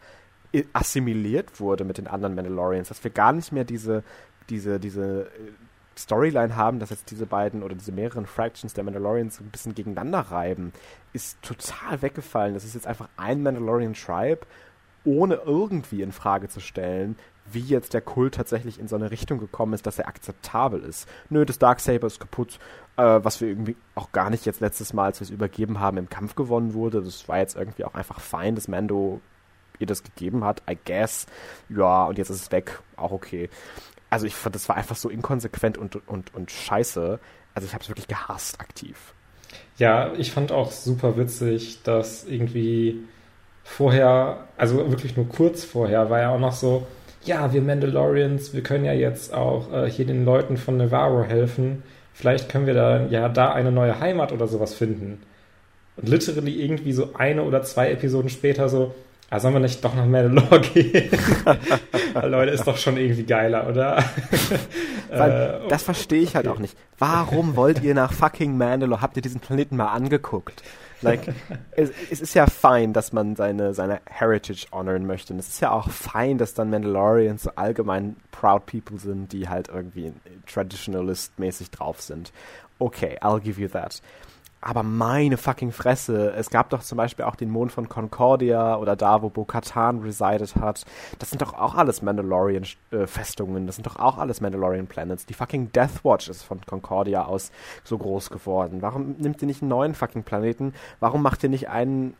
assimiliert wurde mit den anderen Mandalorians, dass wir gar nicht mehr diese, diese, diese äh, Storyline haben, dass jetzt diese beiden oder diese mehreren Fractions der Mandalorians ein bisschen gegeneinander reiben, ist total weggefallen. Das ist jetzt einfach ein Mandalorian Tribe, ohne irgendwie in Frage zu stellen, wie jetzt der Kult tatsächlich in so eine Richtung gekommen ist, dass er akzeptabel ist. Nö, das Darksaber ist kaputt, äh, was wir irgendwie auch gar nicht jetzt letztes Mal, als wir es übergeben haben, im Kampf gewonnen wurde. Das war jetzt irgendwie auch einfach fein, dass Mando ihr das gegeben hat, I guess. Ja, und jetzt ist es weg, auch okay. Also ich fand, das war einfach so inkonsequent und, und, und scheiße. Also ich habe es wirklich gehasst, aktiv. Ja, ich fand auch super witzig, dass irgendwie vorher, also wirklich nur kurz vorher, war ja auch noch so, ja, wir Mandalorians, wir können ja jetzt auch äh, hier den Leuten von Navarro helfen. Vielleicht können wir da ja da eine neue Heimat oder sowas finden. Und literally irgendwie so eine oder zwei Episoden später so, ah, sollen wir nicht doch nach Mandalore gehen? Leute, ist doch schon irgendwie geiler, oder? Weil, äh, das verstehe ich halt okay. halt auch nicht. Warum wollt ihr nach fucking Mandalore? Habt ihr diesen Planeten mal angeguckt? Like, es, es, ist ja fein, dass man seine, seine Heritage honoren möchte. Und es ist ja auch fein, dass dann Mandalorians so allgemein proud people sind, die halt irgendwie traditionalist-mäßig drauf sind. Okay, I'll give you that. Aber meine fucking Fresse, es gab doch zum Beispiel auch den Mond von Concordia oder da, wo Bo-Katan resided hat. Das sind doch auch alles Mandalorian-Festungen, das sind doch auch alles Mandalorian-Planets. Die fucking Deathwatch ist von Concordia aus so groß geworden. Warum nimmt ihr nicht einen neuen fucking Planeten? Warum macht ihr nicht einen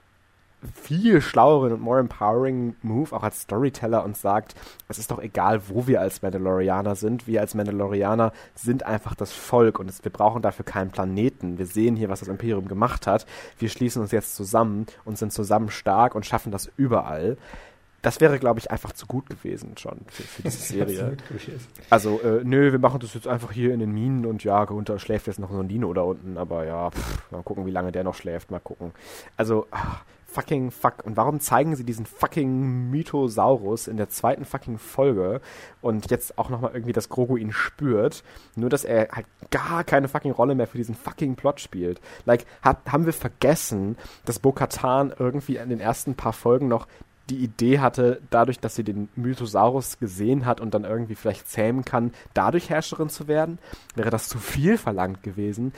viel schlaueren und more empowering Move auch als Storyteller und sagt, es ist doch egal, wo wir als Mandalorianer sind. Wir als Mandalorianer sind einfach das Volk und es, wir brauchen dafür keinen Planeten. Wir sehen hier, was das Imperium gemacht hat. Wir schließen uns jetzt zusammen und sind zusammen stark und schaffen das überall. Das wäre, glaube ich, einfach zu gut gewesen schon für, für diese Serie. Also, äh, nö, wir machen das jetzt einfach hier in den Minen und ja, unter schläft jetzt noch so ein Dino da unten, aber ja, pff, mal gucken, wie lange der noch schläft, mal gucken. Also, ach, fucking fuck. Und warum zeigen sie diesen fucking Mythosaurus in der zweiten fucking Folge und jetzt auch nochmal irgendwie, dass Grogu ihn spürt, nur dass er halt gar keine fucking Rolle mehr für diesen fucking Plot spielt. Like, hat, haben wir vergessen, dass Bo-Katan irgendwie in den ersten paar Folgen noch die Idee hatte, dadurch, dass sie den Mythosaurus gesehen hat und dann irgendwie vielleicht zähmen kann, dadurch Herrscherin zu werden? Wäre das zu viel verlangt gewesen?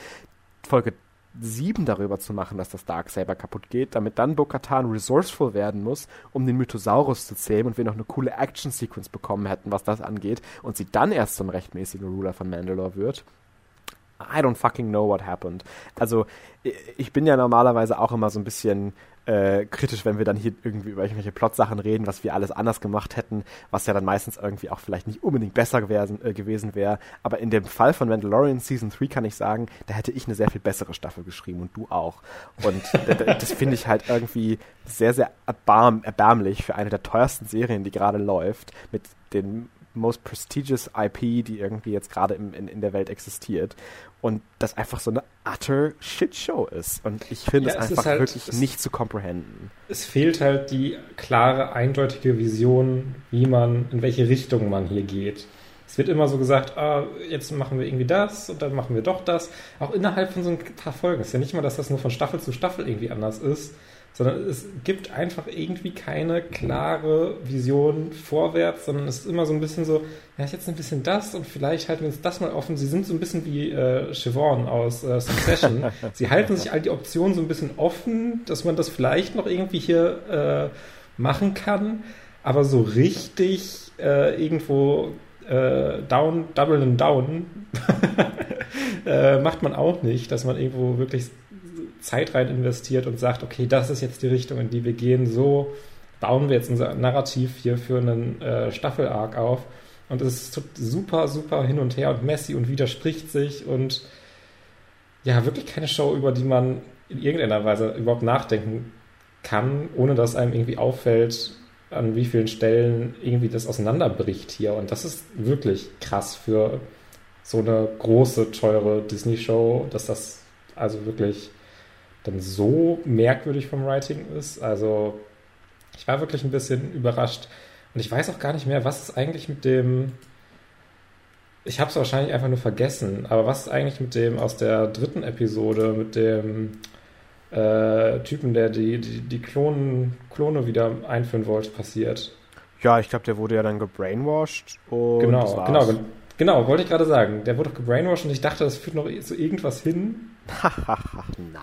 Folge 7 darüber zu machen, dass das Darksaber kaputt geht, damit dann Bo-Katan resourceful werden muss, um den Mythosaurus zu zähmen und wir noch eine coole Action-Sequence bekommen hätten, was das angeht, und sie dann erst zum rechtmäßigen Ruler von Mandalore wird. I don't fucking know what happened. Also, ich bin ja normalerweise auch immer so ein bisschen äh, kritisch, wenn wir dann hier irgendwie über irgendwelche Plotsachen reden, was wir alles anders gemacht hätten, was ja dann meistens irgendwie auch vielleicht nicht unbedingt besser gewesen, äh, gewesen wäre. Aber in dem Fall von Mandalorian Season 3 kann ich sagen, da hätte ich eine sehr viel bessere Staffel geschrieben und du auch. Und das finde ich halt irgendwie sehr, sehr erbarm erbärmlich für eine der teuersten Serien, die gerade läuft, mit den most prestigious IP, die irgendwie jetzt gerade in, in der Welt existiert. Und das einfach so eine utter Shitshow ist. Und ich finde ja, es einfach halt, wirklich es, nicht zu comprehenden. Es fehlt halt die klare, eindeutige Vision, wie man, in welche Richtung man hier geht. Es wird immer so gesagt, ah, jetzt machen wir irgendwie das und dann machen wir doch das. Auch innerhalb von so ein paar Folgen. Es ist ja nicht mal, dass das nur von Staffel zu Staffel irgendwie anders ist, sondern es gibt einfach irgendwie keine klare Vision vorwärts, sondern es ist immer so ein bisschen so, ja, jetzt ein bisschen das und vielleicht halten wir uns das mal offen. Sie sind so ein bisschen wie äh, Siobhan aus äh, Succession. Sie halten sich all die Optionen so ein bisschen offen, dass man das vielleicht noch irgendwie hier äh, machen kann, aber so richtig äh, irgendwo äh, down, double and down äh, macht man auch nicht, dass man irgendwo wirklich Zeit rein investiert und sagt, okay, das ist jetzt die Richtung, in die wir gehen, so bauen wir jetzt unser Narrativ hier für einen äh, Staffel-Arc auf. Und es ist super, super hin und her und messy und widerspricht sich und ja, wirklich keine Show, über die man in irgendeiner Weise überhaupt nachdenken kann, ohne dass einem irgendwie auffällt, an wie vielen Stellen irgendwie das auseinanderbricht hier. Und das ist wirklich krass für so eine große, teure Disney-Show, dass das also wirklich dann so merkwürdig vom Writing ist. Also ich war wirklich ein bisschen überrascht. Und ich weiß auch gar nicht mehr, was ist eigentlich mit dem. Ich habe es wahrscheinlich einfach nur vergessen, aber was ist eigentlich mit dem aus der dritten Episode, mit dem äh, Typen, der die, die, die Klonen, Klone wieder einführen wollte, passiert? Ja, ich glaube, der wurde ja dann gebrainwashed und genau, genau, genau, wollte ich gerade sagen. Der wurde doch gebrainwashed und ich dachte, das führt noch zu irgendwas hin.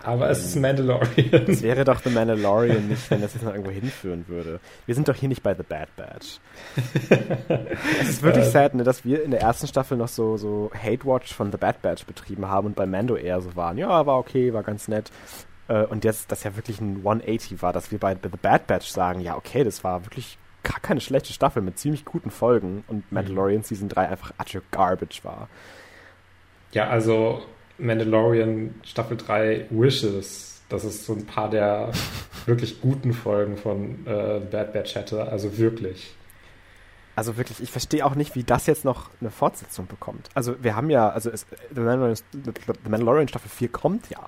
Aber es ist Mandalorian. Es wäre doch The Mandalorian nicht, wenn das jetzt noch irgendwo hinführen würde. Wir sind doch hier nicht bei The Bad Batch. es ist wirklich sad, ne, dass wir in der ersten Staffel noch so, so Hate-Watch von The Bad Batch betrieben haben und bei Mando eher so waren. Ja, war okay, war ganz nett. Äh, und jetzt, das ja wirklich ein 180 war, dass wir bei The Bad Batch sagen, ja, okay, das war wirklich gar keine schlechte Staffel mit ziemlich guten Folgen und mhm. Mandalorian Season 3 einfach utter garbage war. Ja, also Mandalorian Staffel 3 Wishes. Das ist so ein paar der wirklich guten Folgen von äh, Bad Batch hätte. Also wirklich. Also wirklich, ich verstehe auch nicht, wie das jetzt noch eine Fortsetzung bekommt. Also wir haben ja, also es, The, Mandalorian, The Mandalorian Staffel 4 kommt ja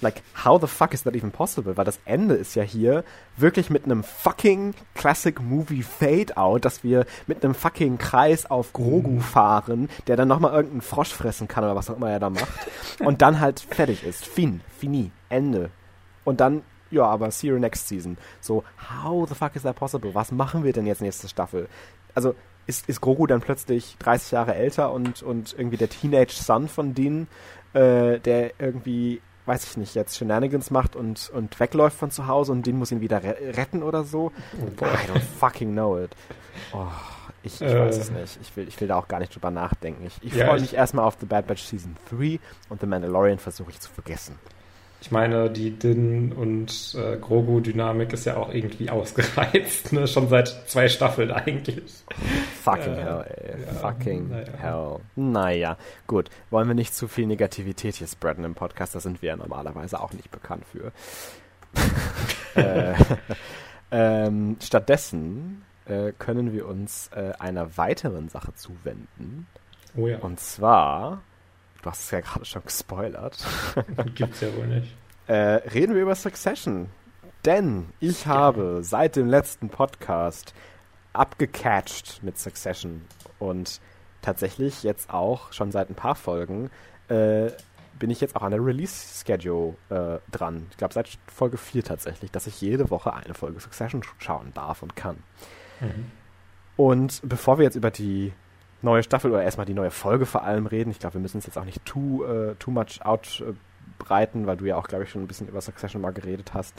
like, how the fuck is that even possible? Weil das Ende ist ja hier wirklich mit einem fucking Classic Movie Fade-Out, dass wir mit einem fucking Kreis auf Grogu mhm. fahren, der dann nochmal irgendeinen Frosch fressen kann oder was auch immer er da macht. und dann halt fertig ist. Fin, fini, Ende. Und dann, ja, aber see you next season. So, how the fuck is that possible? Was machen wir denn jetzt nächste Staffel? Also, ist, ist Grogu dann plötzlich 30 Jahre älter und, und irgendwie der Teenage Son von denen, äh, der irgendwie weiß ich nicht, jetzt Shenanigans macht und, und wegläuft von zu Hause und den muss ihn wieder re retten oder so. Oh I don't fucking know it. Oh, ich, ich äh. weiß es nicht. Ich will, ich will da auch gar nicht drüber nachdenken. Ich, ich ja, freue mich erstmal auf The Bad Batch Season 3 und The Mandalorian versuche ich zu vergessen. Ich meine, die Din und äh, Grogu-Dynamik ist ja auch irgendwie ausgereizt, ne? Schon seit zwei Staffeln eigentlich. Fucking äh, hell, ey. Ja, Fucking naja. hell. Naja, gut. Wollen wir nicht zu viel Negativität hier spreaden im Podcast? Da sind wir ja normalerweise auch nicht bekannt für. äh, ähm, stattdessen äh, können wir uns äh, einer weiteren Sache zuwenden. Oh ja. Und zwar Du hast es ja gerade schon gespoilert. Gibt's ja wohl nicht. Äh, reden wir über Succession. Denn ich habe seit dem letzten Podcast abgecatcht mit Succession und tatsächlich jetzt auch schon seit ein paar Folgen äh, bin ich jetzt auch an der Release-Schedule äh, dran. Ich glaube, seit Folge 4 tatsächlich, dass ich jede Woche eine Folge Succession schauen darf und kann. Mhm. Und bevor wir jetzt über die neue Staffel oder erstmal die neue Folge vor allem reden. Ich glaube, wir müssen es jetzt auch nicht too, uh, too much outbreiten, weil du ja auch, glaube ich, schon ein bisschen über Succession mal geredet hast.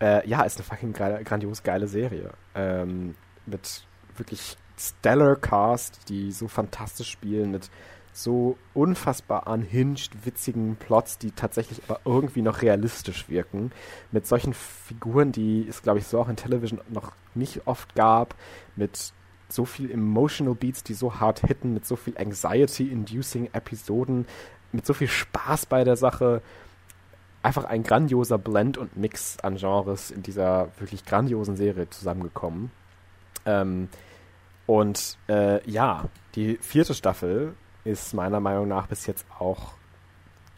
Äh, ja, ist eine fucking geile, grandios geile Serie. Ähm, mit wirklich stellar Cast, die so fantastisch spielen, mit so unfassbar unhinged, witzigen Plots, die tatsächlich aber irgendwie noch realistisch wirken. Mit solchen Figuren, die es, glaube ich, so auch in Television noch nicht oft gab. Mit so viel emotional Beats, die so hart hitten, mit so viel Anxiety-inducing Episoden, mit so viel Spaß bei der Sache. Einfach ein grandioser Blend und Mix an Genres in dieser wirklich grandiosen Serie zusammengekommen. Ähm, und äh, ja, die vierte Staffel ist meiner Meinung nach bis jetzt auch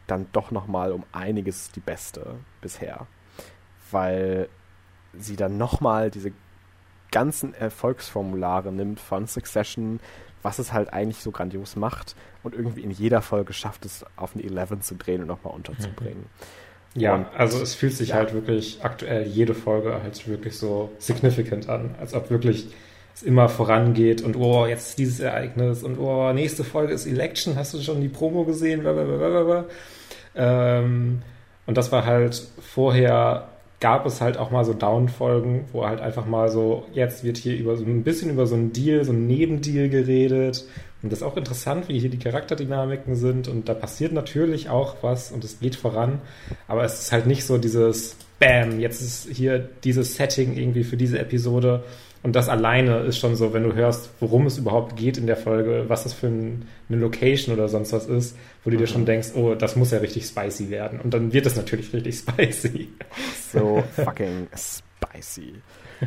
dann doch nochmal um einiges die beste bisher. Weil sie dann nochmal diese ganzen Erfolgsformulare nimmt von Succession, was es halt eigentlich so grandios macht und irgendwie in jeder Folge schafft es, auf eine 11 zu drehen und nochmal unterzubringen. Ja, und, also es fühlt sich ja. halt wirklich aktuell jede Folge halt wirklich so significant an, als ob wirklich es immer vorangeht und oh, jetzt ist dieses Ereignis und oh, nächste Folge ist Election, hast du schon die Promo gesehen? Blablabla. Ähm, und das war halt vorher gab es halt auch mal so Down-Folgen, wo halt einfach mal so, jetzt wird hier über so ein bisschen über so einen Deal, so einen Nebendeal geredet. Und das ist auch interessant, wie hier die Charakterdynamiken sind. Und da passiert natürlich auch was und es geht voran. Aber es ist halt nicht so dieses Bam, jetzt ist hier dieses Setting irgendwie für diese Episode. Und das alleine ist schon so, wenn du hörst, worum es überhaupt geht in der Folge, was das für ein, eine Location oder sonst was ist, wo du mhm. dir schon denkst, oh, das muss ja richtig spicy werden. Und dann wird es natürlich richtig spicy. So fucking Spicy.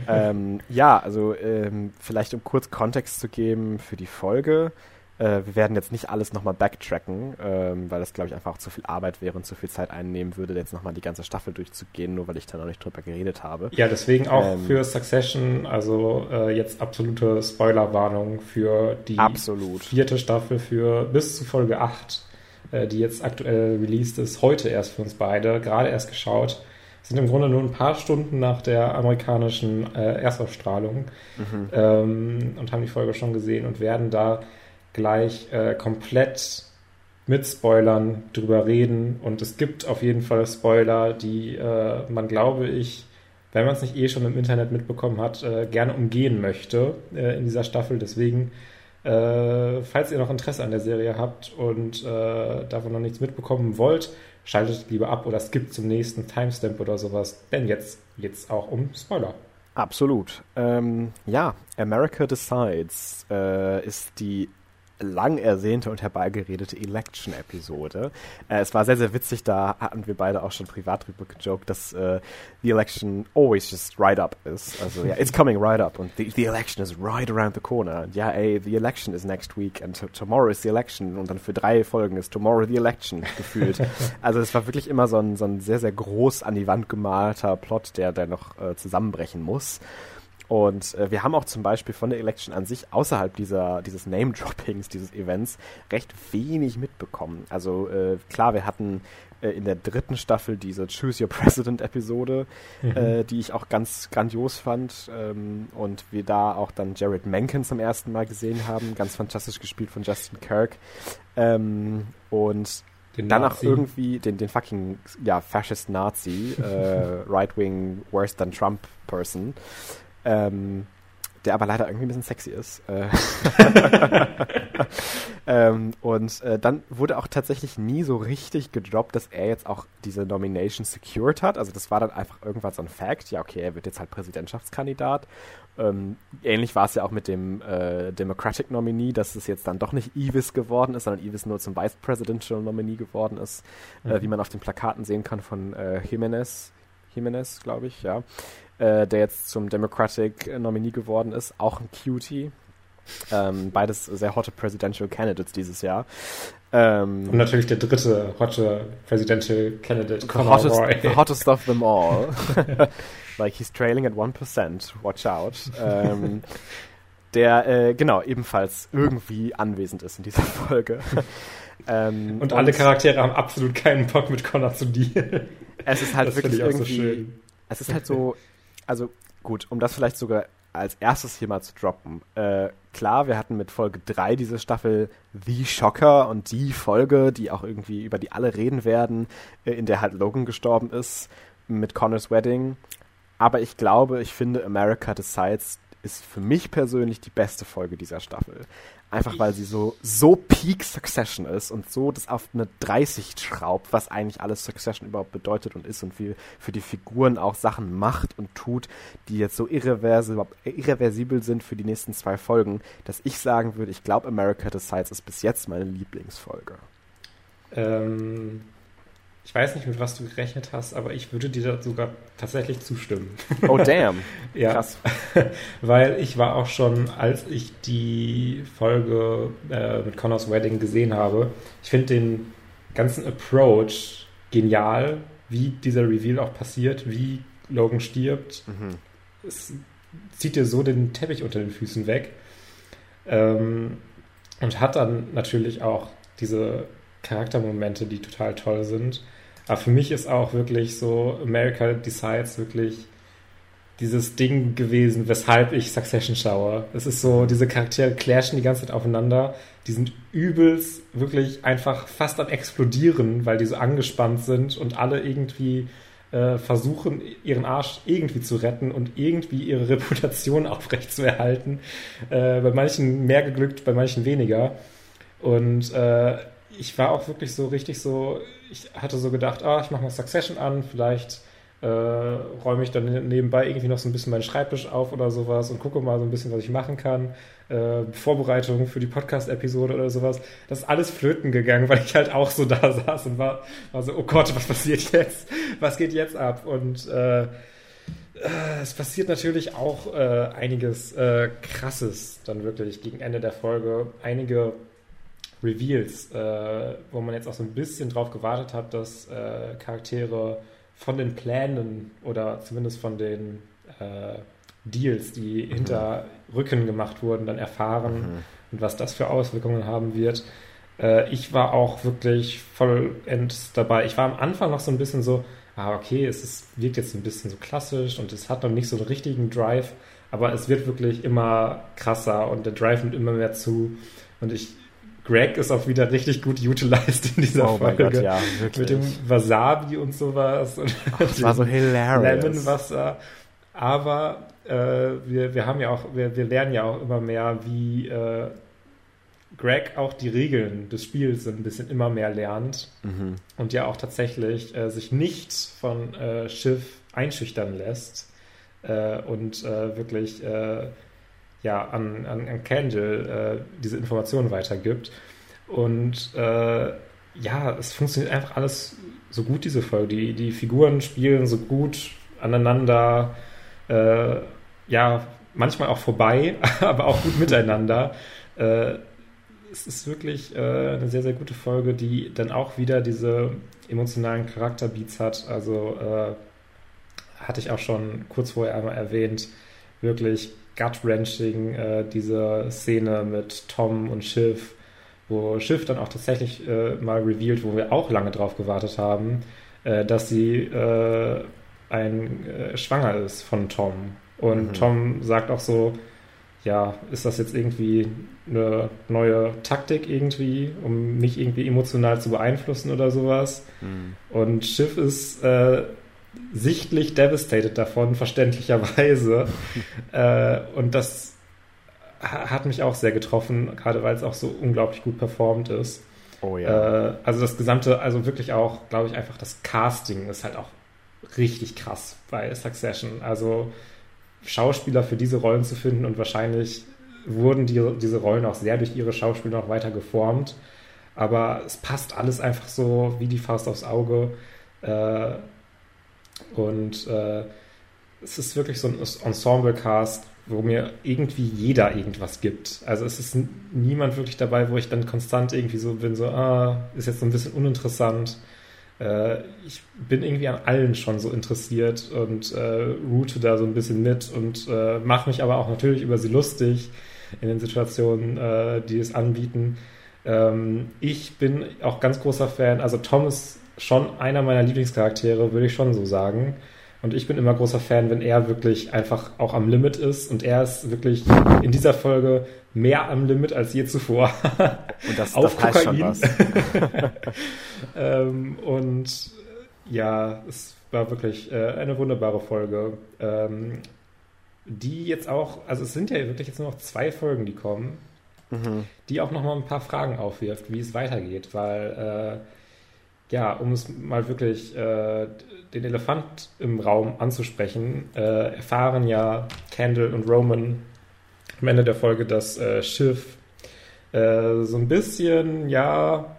ähm, ja, also ähm, vielleicht um kurz Kontext zu geben für die Folge. Äh, wir werden jetzt nicht alles nochmal backtracken, ähm, weil das, glaube ich, einfach auch zu viel Arbeit wäre und zu viel Zeit einnehmen würde, jetzt nochmal die ganze Staffel durchzugehen, nur weil ich da noch nicht drüber geredet habe. Ja, deswegen auch ähm, für Succession, also äh, jetzt absolute Spoilerwarnung für die absolut. vierte Staffel für bis zu Folge 8, äh, die jetzt aktuell released ist, heute erst für uns beide, gerade erst geschaut sind im Grunde nur ein paar Stunden nach der amerikanischen äh, Erstausstrahlung mhm. ähm, und haben die Folge schon gesehen und werden da gleich äh, komplett mit Spoilern drüber reden. Und es gibt auf jeden Fall Spoiler, die äh, man, glaube ich, wenn man es nicht eh schon im Internet mitbekommen hat, äh, gerne umgehen möchte äh, in dieser Staffel. Deswegen, äh, falls ihr noch Interesse an der Serie habt und äh, davon noch nichts mitbekommen wollt, schaltet lieber ab oder skippt zum nächsten Timestamp oder sowas. Denn jetzt geht es auch um Spoiler. Absolut. Ähm, ja, America Decides äh, ist die lang ersehnte und herbeigeredete Election-Episode. Äh, es war sehr, sehr witzig, da hatten wir beide auch schon privat drüber gejoked, dass äh, the election always just right up ist. Also ja, yeah, it's coming right up und the, the, election is right around the corner. Ja, ey, the election is next week and tomorrow is the election und dann für drei Folgen ist tomorrow the election gefühlt. also es war wirklich immer so ein, so ein sehr, sehr groß an die Wand gemalter Plot, der, der noch äh, zusammenbrechen muss. Und äh, wir haben auch zum Beispiel von der Election an sich außerhalb dieser, dieses Name-Droppings, dieses Events, recht wenig mitbekommen. Also äh, klar, wir hatten äh, in der dritten Staffel diese Choose Your President-Episode, mhm. Äh, die ich auch ganz grandios fand. Ähm, und wir da auch dann Jared Mencken zum ersten Mal gesehen haben. Ganz fantastisch gespielt von Justin Kirk. Ähm, und den dann auch irgendwie den, den fucking, ja, Fascist Nazi, äh, Right-Wing, worse than Trump Person. Ähm, der aber leider irgendwie ein bisschen sexy ist. Äh. ähm, und äh, dann wurde auch tatsächlich nie so richtig gedroppt, dass er jetzt auch diese Nomination secured hat. Also das war dann einfach irgendwas so ein Fact. Ja, okay, er wird jetzt halt Präsidentschaftskandidat. Ähm, ähnlich war es ja auch mit dem äh, Democratic Nominee, dass es jetzt dann doch nicht Evis geworden ist, sondern Evis nur zum Vice Presidential Nominee geworden ist, äh, mhm. wie man auf den Plakaten sehen kann von äh, Jimenez. Jimenez, glaube ich, ja äh, der jetzt zum Democratic Nominee geworden ist, auch ein Cutie. Ähm, beides sehr hotte Presidential Candidates dieses Jahr. Ähm, Und natürlich der dritte hotte Presidential Candidate, the hottest, the hottest of them all. like he's trailing at 1%, watch out. Ähm, der, äh, genau, ebenfalls irgendwie anwesend ist in dieser Folge. ähm, und alle Charaktere haben absolut keinen Bock mit Connor zu dealen. Es ist halt das wirklich irgendwie, so es ist halt so also gut, um das vielleicht sogar als erstes hier mal zu droppen. Äh, klar, wir hatten mit Folge 3 diese Staffel The Shocker und die Folge, die auch irgendwie über die alle reden werden, äh, in der halt Logan gestorben ist mit Connors Wedding. Aber ich glaube, ich finde America Decides ist für mich persönlich die beste Folge dieser Staffel. Einfach weil sie so, so Peak Succession ist und so das auf eine 30 schraubt, was eigentlich alles Succession überhaupt bedeutet und ist und wie für die Figuren auch Sachen macht und tut, die jetzt so irreversibel, irreversibel sind für die nächsten zwei Folgen, dass ich sagen würde, ich glaube America Decides ist bis jetzt meine Lieblingsfolge. Ähm, ich weiß nicht, mit was du gerechnet hast, aber ich würde dir sogar tatsächlich zustimmen. Oh, damn. ja. Krass. Weil ich war auch schon, als ich die Folge äh, mit Connors Wedding gesehen habe, ich finde den ganzen Approach genial, wie dieser Reveal auch passiert, wie Logan stirbt. Mhm. Es zieht dir so den Teppich unter den Füßen weg. Ähm, und hat dann natürlich auch diese Charaktermomente, die total toll sind. Aber für mich ist auch wirklich so America Decides wirklich dieses Ding gewesen, weshalb ich Succession schaue. Es ist so, diese Charaktere clashen die ganze Zeit aufeinander. Die sind übelst wirklich einfach fast am explodieren, weil die so angespannt sind und alle irgendwie äh, versuchen, ihren Arsch irgendwie zu retten und irgendwie ihre Reputation aufrechtzuerhalten. Äh, bei manchen mehr geglückt, bei manchen weniger. Und äh, ich war auch wirklich so richtig so, ich hatte so gedacht, ah, ich mache mal Succession an, vielleicht äh, räume ich dann nebenbei irgendwie noch so ein bisschen meinen Schreibtisch auf oder sowas und gucke mal so ein bisschen, was ich machen kann. Äh, Vorbereitung für die Podcast-Episode oder sowas. Das ist alles flöten gegangen, weil ich halt auch so da saß und war, war so, oh Gott, was passiert jetzt? Was geht jetzt ab? Und äh, äh, es passiert natürlich auch äh, einiges äh, Krasses dann wirklich gegen Ende der Folge. Einige Reveals, äh, wo man jetzt auch so ein bisschen drauf gewartet hat, dass äh, Charaktere von den Plänen oder zumindest von den äh, Deals, die mhm. hinter Rücken gemacht wurden, dann erfahren mhm. und was das für Auswirkungen haben wird. ich war auch wirklich vollends dabei. Ich war am Anfang noch so ein bisschen so, ah, okay, es ist, wirkt jetzt ein bisschen so klassisch und es hat noch nicht so einen richtigen Drive, aber es wird wirklich immer krasser und der Drive nimmt immer mehr zu. Und ich, Greg ist auch wieder richtig gut utilized in dieser oh Folge. Gott, ja, Mit dem Wasabi und sowas. Und oh, das war so hilarious. Lemonwasser. Aber äh, wir, wir haben ja auch, wir, wir lernen ja auch immer mehr, wie äh, Greg auch die Regeln des Spiels ein bisschen immer mehr lernt mhm. und ja auch tatsächlich äh, sich nicht von äh, Schiff einschüchtern lässt äh, und äh, wirklich ja, an, an, an Candle äh, diese Informationen weitergibt. Und ja, es funktioniert einfach alles so gut, diese Folge. Die, die Figuren spielen so gut aneinander, ja, manchmal auch vorbei, aber auch gut miteinander es ist wirklich äh, eine sehr, sehr gute Folge, die dann auch wieder diese emotionalen Charakterbeats hat. Also äh, hatte ich auch schon kurz vorher einmal erwähnt, wirklich gut-wrenching, äh, diese Szene mit Tom und Schiff, wo Schiff dann auch tatsächlich äh, mal revealed, wo wir auch lange drauf gewartet haben, äh, dass sie äh, ein schwanger ist von Tom. Und mhm. Tom sagt auch so, ja, ist das jetzt irgendwie eine neue Taktik irgendwie, um mich irgendwie emotional zu beeinflussen oder sowas? Mhm. Und Schiff ist äh, sichtlich devastated davon, verständlicherweise. äh, und das hat mich auch sehr getroffen, gerade weil es auch so unglaublich gut performt ist. Oh ja. Äh, also das gesamte, also wirklich auch, glaube ich, einfach das Casting ist halt auch richtig krass bei Succession. Also Schauspieler für diese Rollen zu finden und wahrscheinlich wurden die, diese Rollen auch sehr durch ihre Schauspieler noch weiter geformt. Aber es passt alles einfach so wie die Faust aufs Auge. Äh, und äh, es ist wirklich so ein Ensemble-Cast, wo mir irgendwie jeder irgendwas gibt. Also es ist niemand wirklich dabei, wo ich dann konstant irgendwie so bin, so, ah, ist jetzt so ein bisschen uninteressant äh, ich bin irgendwie an allen schon so interessiert und äh, route da so ein bisschen mit und äh, mache mich aber auch natürlich über sie lustig in den Situationen, äh, die es anbieten. Ähm, ich bin auch ganz großer Fan, also Tom ist schon einer meiner Lieblingscharaktere, würde ich schon so sagen. Und ich bin immer großer Fan, wenn er wirklich einfach auch am Limit ist. Und er ist wirklich in dieser Folge mehr am Limit als je zuvor. Und das, Auf das Kokain. heißt schon was. ähm, und ja, es war wirklich äh, eine wunderbare Folge. Ähm, die jetzt auch, also es sind ja wirklich jetzt nur noch zwei Folgen, die kommen, mhm. die auch nochmal ein paar Fragen aufwirft, wie es weitergeht, weil äh, ja, um es mal wirklich äh, den Elefant im Raum anzusprechen, äh, erfahren ja Candle und Roman am Ende der Folge das äh, Schiff äh, so ein bisschen, ja,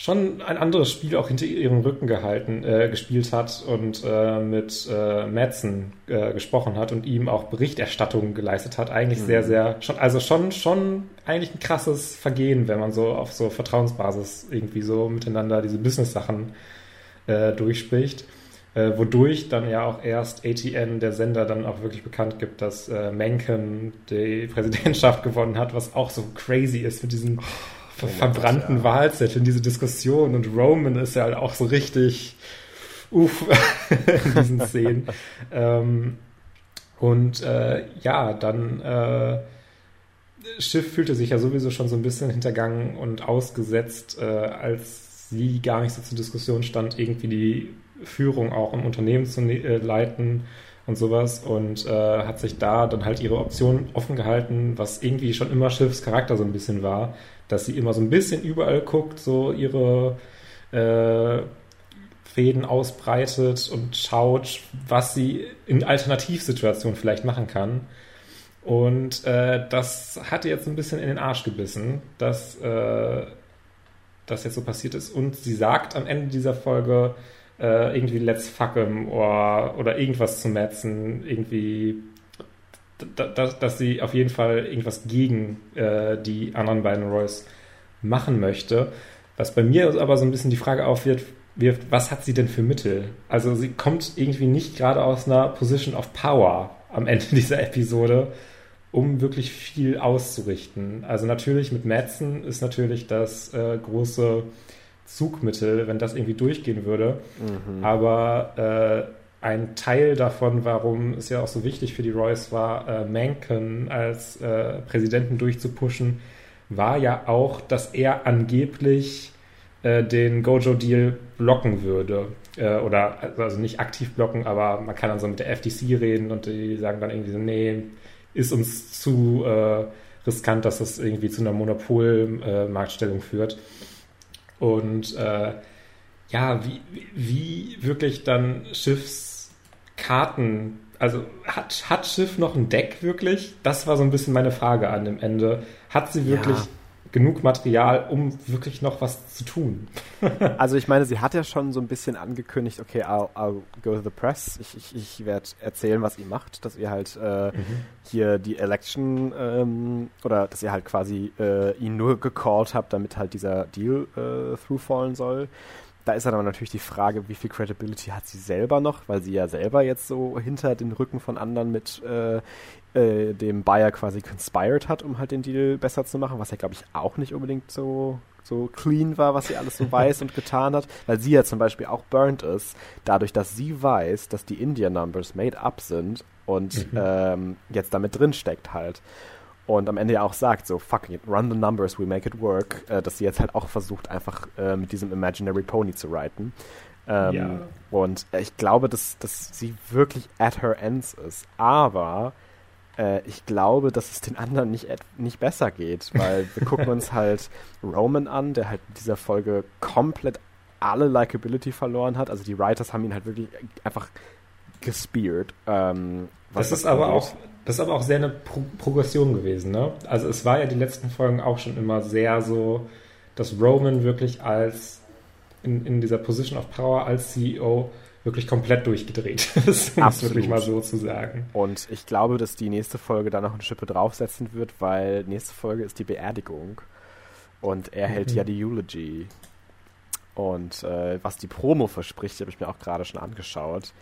schon ein anderes Spiel auch hinter ihrem Rücken gehalten, äh, gespielt hat und äh, mit äh, Madsen äh, gesprochen hat und ihm auch Berichterstattung geleistet hat. Eigentlich mhm. sehr, sehr, schon, also schon, schon eigentlich ein krasses Vergehen, wenn man so auf so Vertrauensbasis irgendwie so miteinander diese Business-Sachen äh, durchspricht. Äh, wodurch dann ja auch erst ATN, der Sender, dann auch wirklich bekannt gibt, dass äh, Mencken die Präsidentschaft gewonnen hat, was auch so crazy ist mit diesen oh, verbrannten ja. Wahlzetteln, diese Diskussion. Und Roman ist ja halt auch so richtig uff in diesen Szenen. ähm, und äh, ja, dann äh, Schiff fühlte sich ja sowieso schon so ein bisschen hintergangen und ausgesetzt, äh, als sie gar nicht so zur Diskussion stand, irgendwie die Führung auch im Unternehmen zu ne-, äh, leiten und sowas und äh, hat sich da dann halt ihre Option offen gehalten, was irgendwie schon immer Schiffs Charakter so ein bisschen war, dass sie immer so ein bisschen überall guckt, so ihre äh, Fäden ausbreitet und schaut, was sie in Alternativsituationen vielleicht machen kann. Und äh, das hat jetzt ein bisschen in den Arsch gebissen, dass äh, das jetzt so passiert ist. Und sie sagt am Ende dieser Folge, äh, irgendwie Let's Fuck 'em oder, oder irgendwas zu metzen, irgendwie, dass, dass sie auf jeden Fall irgendwas gegen äh, die anderen beiden Royce machen möchte. Was bei mir aber so ein bisschen die Frage aufwirft, wirft, was hat sie denn für Mittel? Also sie kommt irgendwie nicht gerade aus einer Position of Power am Ende dieser Episode, um wirklich viel auszurichten. Also natürlich mit Madsen ist natürlich das äh, große Zugmittel, wenn das irgendwie durchgehen würde. Mhm. Aber äh, ein Teil davon, warum es ja auch so wichtig für die Royce war, äh, Mencken als äh, Präsidenten durchzupushen, war ja auch, dass er angeblich äh, den Gojo-Deal blocken würde. Äh, oder also nicht aktiv blocken, aber man kann dann so mit der FTC reden und die sagen dann irgendwie so, nee, ist uns zu äh, riskant, dass das irgendwie zu einer Monopolmarktstellung führt. Und äh, ja, wie, wie wirklich dann Schiffskarten, also hat, hat Schiff noch ein Deck wirklich? Das war so ein bisschen meine Frage an dem Ende. Hat sie wirklich ja. genug Material, um wirklich noch was zu tun? also ich meine, sie hat ja schon so ein bisschen angekündigt, okay, I'll, I'll go to the press. Ich, ich, ich werde erzählen, was ihr macht, dass ihr halt äh, mhm. hier die Election ähm, oder dass ihr halt quasi äh, ihn nur gecallt habt, damit halt dieser Deal äh, throughfallen soll. Da ist dann aber natürlich die Frage, wie viel Credibility hat sie selber noch, weil sie ja selber jetzt so hinter den Rücken von anderen mit äh, äh, dem Buyer quasi conspired hat, um halt den Deal besser zu machen, was ja, glaube ich, auch nicht unbedingt so so clean war, was sie alles so weiß und getan hat, weil sie ja zum Beispiel auch burnt ist, dadurch, dass sie weiß, dass die Indian Numbers made up sind und mhm. ähm, jetzt damit drin steckt halt. Und am Ende ja auch sagt, so, fuck it, run the numbers, we make it work, äh, dass sie jetzt halt auch versucht, einfach äh, mit diesem Imaginary Pony zu reiten. Ähm, ja. Und ich glaube, dass, dass sie wirklich at her ends ist. Aber äh, ich glaube, dass es den anderen nicht, nicht besser geht, weil wir gucken uns halt Roman an, der halt in dieser Folge komplett alle Likability verloren hat. Also die Writers haben ihn halt wirklich einfach gespeared. Ähm, das ist aber auch das ist aber auch sehr eine Pro Progression gewesen, ne? Also es war ja die letzten Folgen auch schon immer sehr so, dass Roman wirklich als in, in dieser Position of Power als CEO wirklich komplett durchgedreht ist, um es wirklich mal so zu sagen. Und ich glaube, dass die nächste Folge da noch eine Schippe draufsetzen wird, weil nächste Folge ist die Beerdigung. Und er mhm. hält ja die Eulogy. Und äh, was die Promo verspricht, habe ich mir auch gerade schon angeschaut.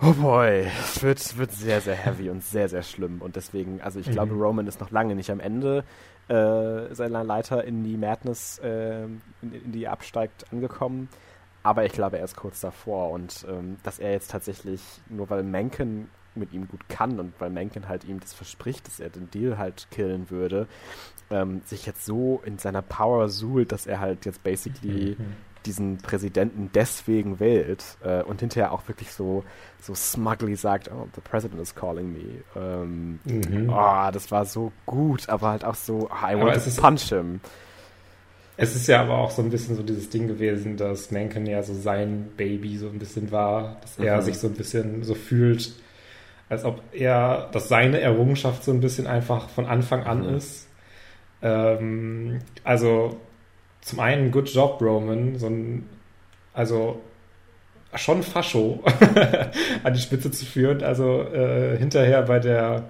Oh boy, es wird, wird sehr, sehr heavy und sehr, sehr schlimm. Und deswegen, also ich mhm. glaube, Roman ist noch lange nicht am Ende äh, seiner Leiter in die Madness, äh, in, in die absteigt, angekommen. Aber ich glaube, er ist kurz davor und ähm, dass er jetzt tatsächlich, nur weil Mencken mit ihm gut kann und weil Mencken halt ihm das verspricht, dass er den Deal halt killen würde, ähm, sich jetzt so in seiner Power suhlt, dass er halt jetzt basically mhm. Diesen Präsidenten deswegen wählt äh, und hinterher auch wirklich so, so smugly sagt, oh, the president is calling me. Ähm, mhm. oh, das war so gut, aber halt auch so, oh, I want to punch him. Es ist ja aber auch so ein bisschen so dieses Ding gewesen, dass Mencken ja so sein Baby so ein bisschen war, dass er mhm. sich so ein bisschen so fühlt, als ob er, dass seine Errungenschaft so ein bisschen einfach von Anfang an mhm. ist. Ähm, also zum einen Good Job, Roman, so ein, also schon Fascho an die Spitze zu führen. Also äh, hinterher bei der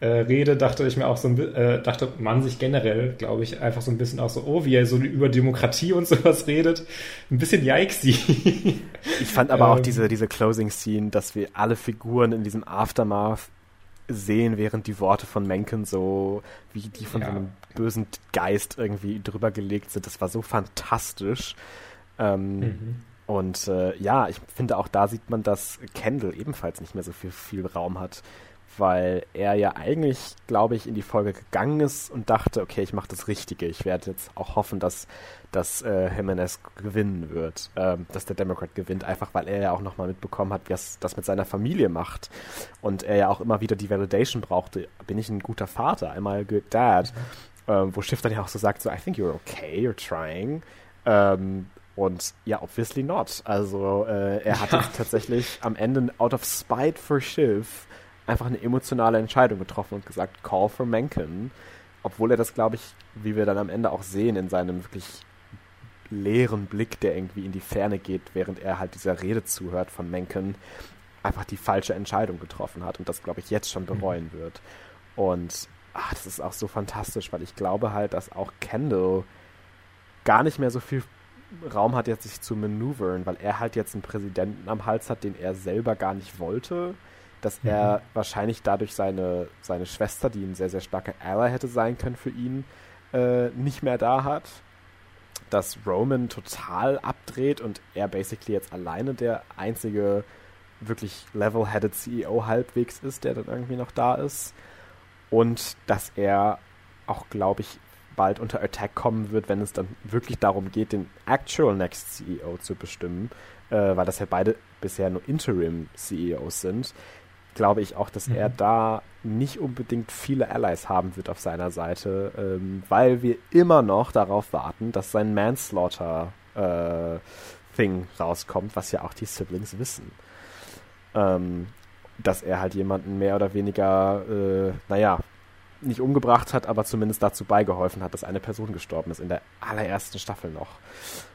äh, Rede, dachte ich mir auch so ein äh, dachte man sich generell, glaube ich, einfach so ein bisschen auch so, oh, wie er so über Demokratie und sowas redet. Ein bisschen yikesy. ich fand aber auch ähm. diese, diese Closing-Scene, dass wir alle Figuren in diesem Aftermath sehen, während die Worte von Mencken so, wie die von ja. so einem bösen Geist irgendwie drüber gelegt sind. Das war so fantastisch. Ähm, mhm. Und äh, ja, ich finde auch da sieht man, dass Kendall ebenfalls nicht mehr so viel, viel Raum hat weil er ja eigentlich, glaube ich, in die Folge gegangen ist und dachte, okay, ich mache das Richtige. Ich werde jetzt auch hoffen, dass, dass äh, Jimenez gewinnen wird, ähm, dass der Democrat gewinnt, einfach weil er ja auch nochmal mitbekommen hat, was das mit seiner Familie macht. Und er ja auch immer wieder die Validation brauchte, bin ich ein guter Vater, einmal good dad. Mhm. Ähm, wo Schiff dann ja auch so sagt, so, I think you're okay, you're trying. Ähm, und ja, obviously not. Also äh, er hat ja. tatsächlich am Ende out of spite for Schiff einfach eine emotionale Entscheidung getroffen und gesagt, Call for Mencken. Obwohl er das, glaube ich, wie wir dann am Ende auch sehen, in seinem wirklich leeren Blick, der irgendwie in die Ferne geht, während er halt dieser Rede zuhört von Mencken, einfach die falsche Entscheidung getroffen hat und das, glaube ich, jetzt schon bereuen mhm. wird. Und ach, das ist auch so fantastisch, weil ich glaube halt, dass auch Kendall gar nicht mehr so viel Raum hat, jetzt sich zu manövern, weil er halt jetzt einen Präsidenten am Hals hat, den er selber gar nicht wollte. Dass mhm. er wahrscheinlich dadurch seine, seine Schwester, die ein sehr, sehr starker Ally hätte sein können für ihn, äh, nicht mehr da hat. Dass Roman total abdreht und er basically jetzt alleine der einzige wirklich level-headed CEO halbwegs ist, der dann irgendwie noch da ist. Und dass er auch, glaube ich, bald unter Attack kommen wird, wenn es dann wirklich darum geht, den actual Next CEO zu bestimmen, äh, weil das ja beide bisher nur Interim CEOs sind, glaube ich auch, dass mhm. er da nicht unbedingt viele Allies haben wird auf seiner Seite, ähm, weil wir immer noch darauf warten, dass sein Manslaughter äh, Thing rauskommt, was ja auch die Siblings wissen. Ähm, dass er halt jemanden mehr oder weniger, äh, naja, nicht umgebracht hat, aber zumindest dazu beigeholfen hat, dass eine Person gestorben ist, in der allerersten Staffel noch.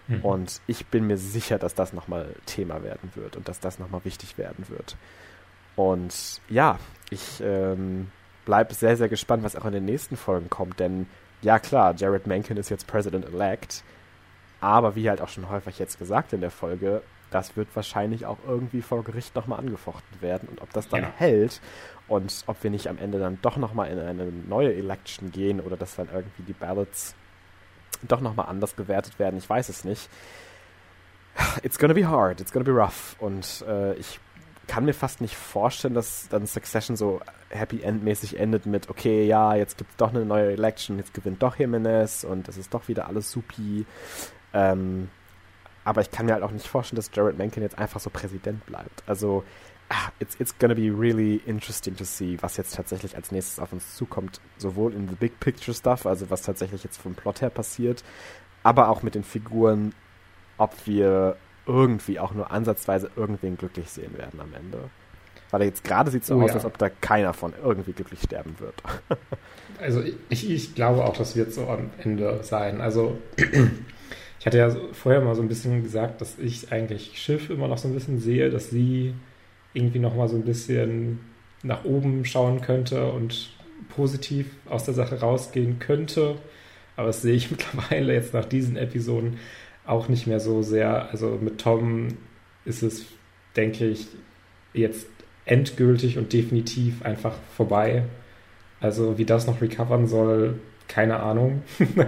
Mhm. Und ich bin mir sicher, dass das nochmal Thema werden wird und dass das nochmal wichtig werden wird. Und ja, ich ähm, bleibe sehr, sehr gespannt, was auch in den nächsten Folgen kommt, denn ja klar, Jared Mencken ist jetzt President-elect, aber wie halt auch schon häufig jetzt gesagt in der Folge, das wird wahrscheinlich auch irgendwie vor Gericht nochmal angefochten werden. Und ob das dann ja. hält und ob wir nicht am Ende dann doch nochmal in eine neue Election gehen oder dass dann irgendwie die Ballots doch nochmal anders gewertet werden, ich weiß es nicht. It's gonna be hard, it's gonna be rough. Und äh, ich kann mir fast nicht vorstellen, dass dann Succession so Happy End-mäßig endet mit, okay, ja, jetzt gibt es doch eine neue Election, jetzt gewinnt doch Jimenez und es ist doch wieder alles supi. Ähm, aber ich kann mir halt auch nicht vorstellen, dass Jared Mencken jetzt einfach so Präsident bleibt. Also, ah, it's, it's gonna be really interesting to see, was jetzt tatsächlich als nächstes auf uns zukommt. Sowohl in the big picture stuff, also was tatsächlich jetzt vom Plot her passiert, aber auch mit den Figuren, ob wir irgendwie auch nur ansatzweise irgendwen glücklich sehen werden am Ende. Weil jetzt gerade sieht es so oh, aus, ja. als ob da keiner von irgendwie glücklich sterben wird. also ich, ich glaube auch, das wird so am Ende sein. Also ich hatte ja vorher mal so ein bisschen gesagt, dass ich eigentlich Schiff immer noch so ein bisschen sehe, dass sie irgendwie noch mal so ein bisschen nach oben schauen könnte und positiv aus der Sache rausgehen könnte. Aber das sehe ich mittlerweile jetzt nach diesen Episoden auch nicht mehr so sehr. Also mit Tom ist es, denke ich, jetzt endgültig und definitiv einfach vorbei. Also wie das noch recovern soll, keine Ahnung.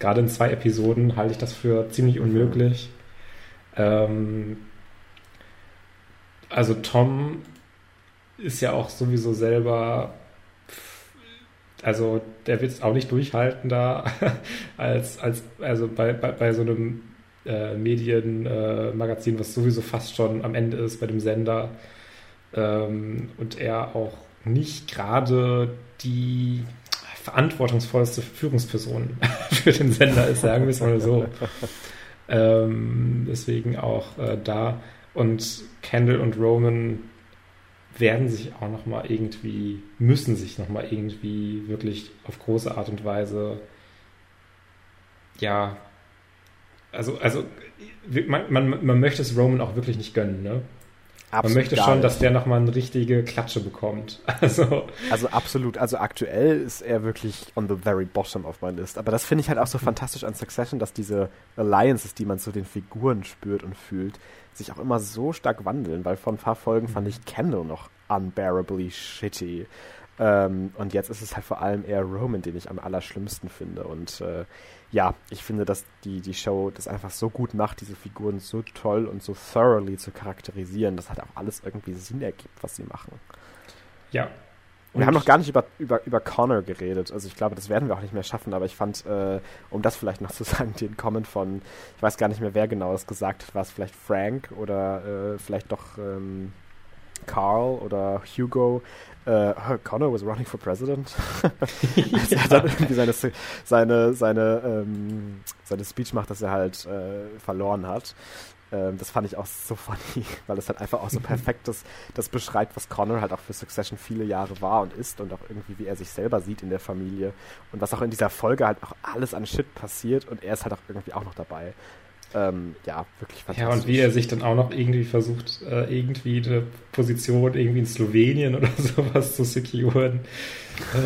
Gerade in zwei Episoden halte ich das für ziemlich unmöglich. Ähm, also Tom ist ja auch sowieso selber, also der wird es auch nicht durchhalten da, als, als also bei, bei, bei so einem äh, Medienmagazin, äh, was sowieso fast schon am Ende ist bei dem Sender. Ähm, und er auch nicht gerade die verantwortungsvollste Führungsperson für den Sender ist, sagen wir es mal so. ähm, deswegen auch äh, da. Und Kendall und Roman werden sich auch noch mal irgendwie, müssen sich noch mal irgendwie wirklich auf große Art und Weise, ja, also, also man, man, man möchte es Roman auch wirklich nicht gönnen, ne? Absolut Man möchte schon, dass der nochmal eine richtige Klatsche bekommt. Also. also absolut. Also aktuell ist er wirklich on the very bottom of my list. Aber das finde ich halt auch so fantastisch an Succession, dass diese Alliances, die man zu den Figuren spürt und fühlt, sich auch immer so stark wandeln. Weil von ein paar Folgen fand ich Kendall noch unbearably shitty. Ähm, und jetzt ist es halt vor allem eher Roman, den ich am allerschlimmsten finde. Und äh, ja, ich finde, dass die, die Show das einfach so gut macht, diese Figuren so toll und so thoroughly zu charakterisieren, dass halt auch alles irgendwie Sinn ergibt, was sie machen. Ja. Und wir haben noch gar nicht über, über, über Connor geredet. Also ich glaube, das werden wir auch nicht mehr schaffen, aber ich fand, äh, um das vielleicht noch zu sagen, den Comment von, ich weiß gar nicht mehr, wer genau es gesagt hat, war es vielleicht Frank oder äh, vielleicht doch ähm, Carl oder Hugo, äh, Connor was running for president. Als er dann irgendwie seine, seine, seine, ähm, seine Speech macht, dass er halt äh, verloren hat. Ähm, das fand ich auch so funny, weil es halt einfach auch so perfekt das, das beschreibt, was Connor halt auch für Succession viele Jahre war und ist und auch irgendwie, wie er sich selber sieht in der Familie und was auch in dieser Folge halt auch alles an Shit passiert und er ist halt auch irgendwie auch noch dabei. Ähm, ja, wirklich fantastisch. Ja, und wie er sich dann auch noch irgendwie versucht, äh, irgendwie eine Position irgendwie in Slowenien oder sowas zu securen.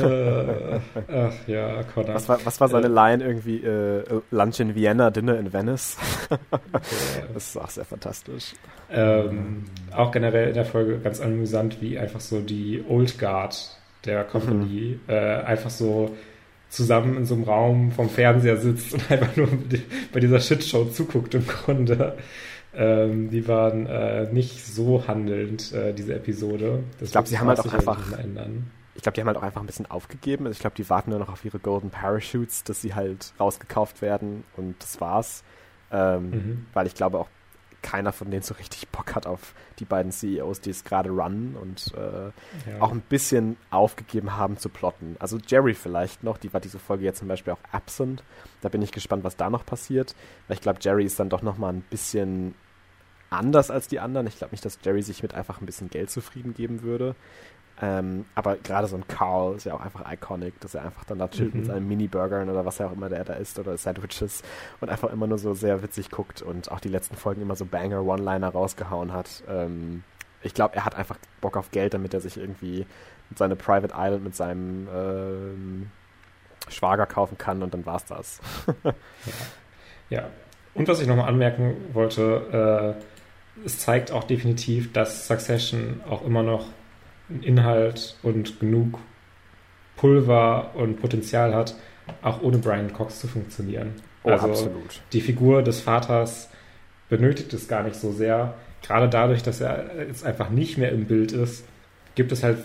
äh, ach ja, Connor. Was war, was war seine äh, Line irgendwie? Äh, Lunch in Vienna, Dinner in Venice? das ist auch sehr fantastisch. Ähm, auch generell in der Folge ganz amüsant, wie einfach so die Old Guard der Company mhm. äh, einfach so zusammen in so einem Raum vom Fernseher sitzt und einfach nur bei dieser Shitshow zuguckt im Grunde. Ähm, die waren äh, nicht so handelnd, äh, diese Episode. Das ich glaube, sie haben halt auch einfach. Ich glaube, die haben halt auch einfach ein bisschen aufgegeben. Also ich glaube, die warten nur noch auf ihre Golden Parachutes, dass sie halt rausgekauft werden und das war's. Ähm, mhm. Weil ich glaube auch keiner von denen so richtig Bock hat auf die beiden CEOs, die es gerade runnen und äh, ja. auch ein bisschen aufgegeben haben zu plotten. Also Jerry vielleicht noch, die war diese Folge jetzt zum Beispiel auch absent. Da bin ich gespannt, was da noch passiert, weil ich glaube, Jerry ist dann doch noch mal ein bisschen anders als die anderen. Ich glaube nicht, dass Jerry sich mit einfach ein bisschen Geld zufrieden geben würde. Ähm, aber gerade so ein Carl ist ja auch einfach iconic, dass er einfach dann da chillt mhm. mit seinen Mini-Burgern oder was er auch immer der da isst oder Sandwiches und einfach immer nur so sehr witzig guckt und auch die letzten Folgen immer so Banger-One-Liner rausgehauen hat. Ähm, ich glaube, er hat einfach Bock auf Geld, damit er sich irgendwie seine Private Island mit seinem ähm, Schwager kaufen kann und dann war's das. ja. ja. Und was ich nochmal anmerken wollte, äh, es zeigt auch definitiv, dass Succession auch immer noch Inhalt und genug Pulver und Potenzial hat, auch ohne Brian Cox zu funktionieren. Oh, also absolut. die Figur des Vaters benötigt es gar nicht so sehr. Gerade dadurch, dass er jetzt einfach nicht mehr im Bild ist, gibt es halt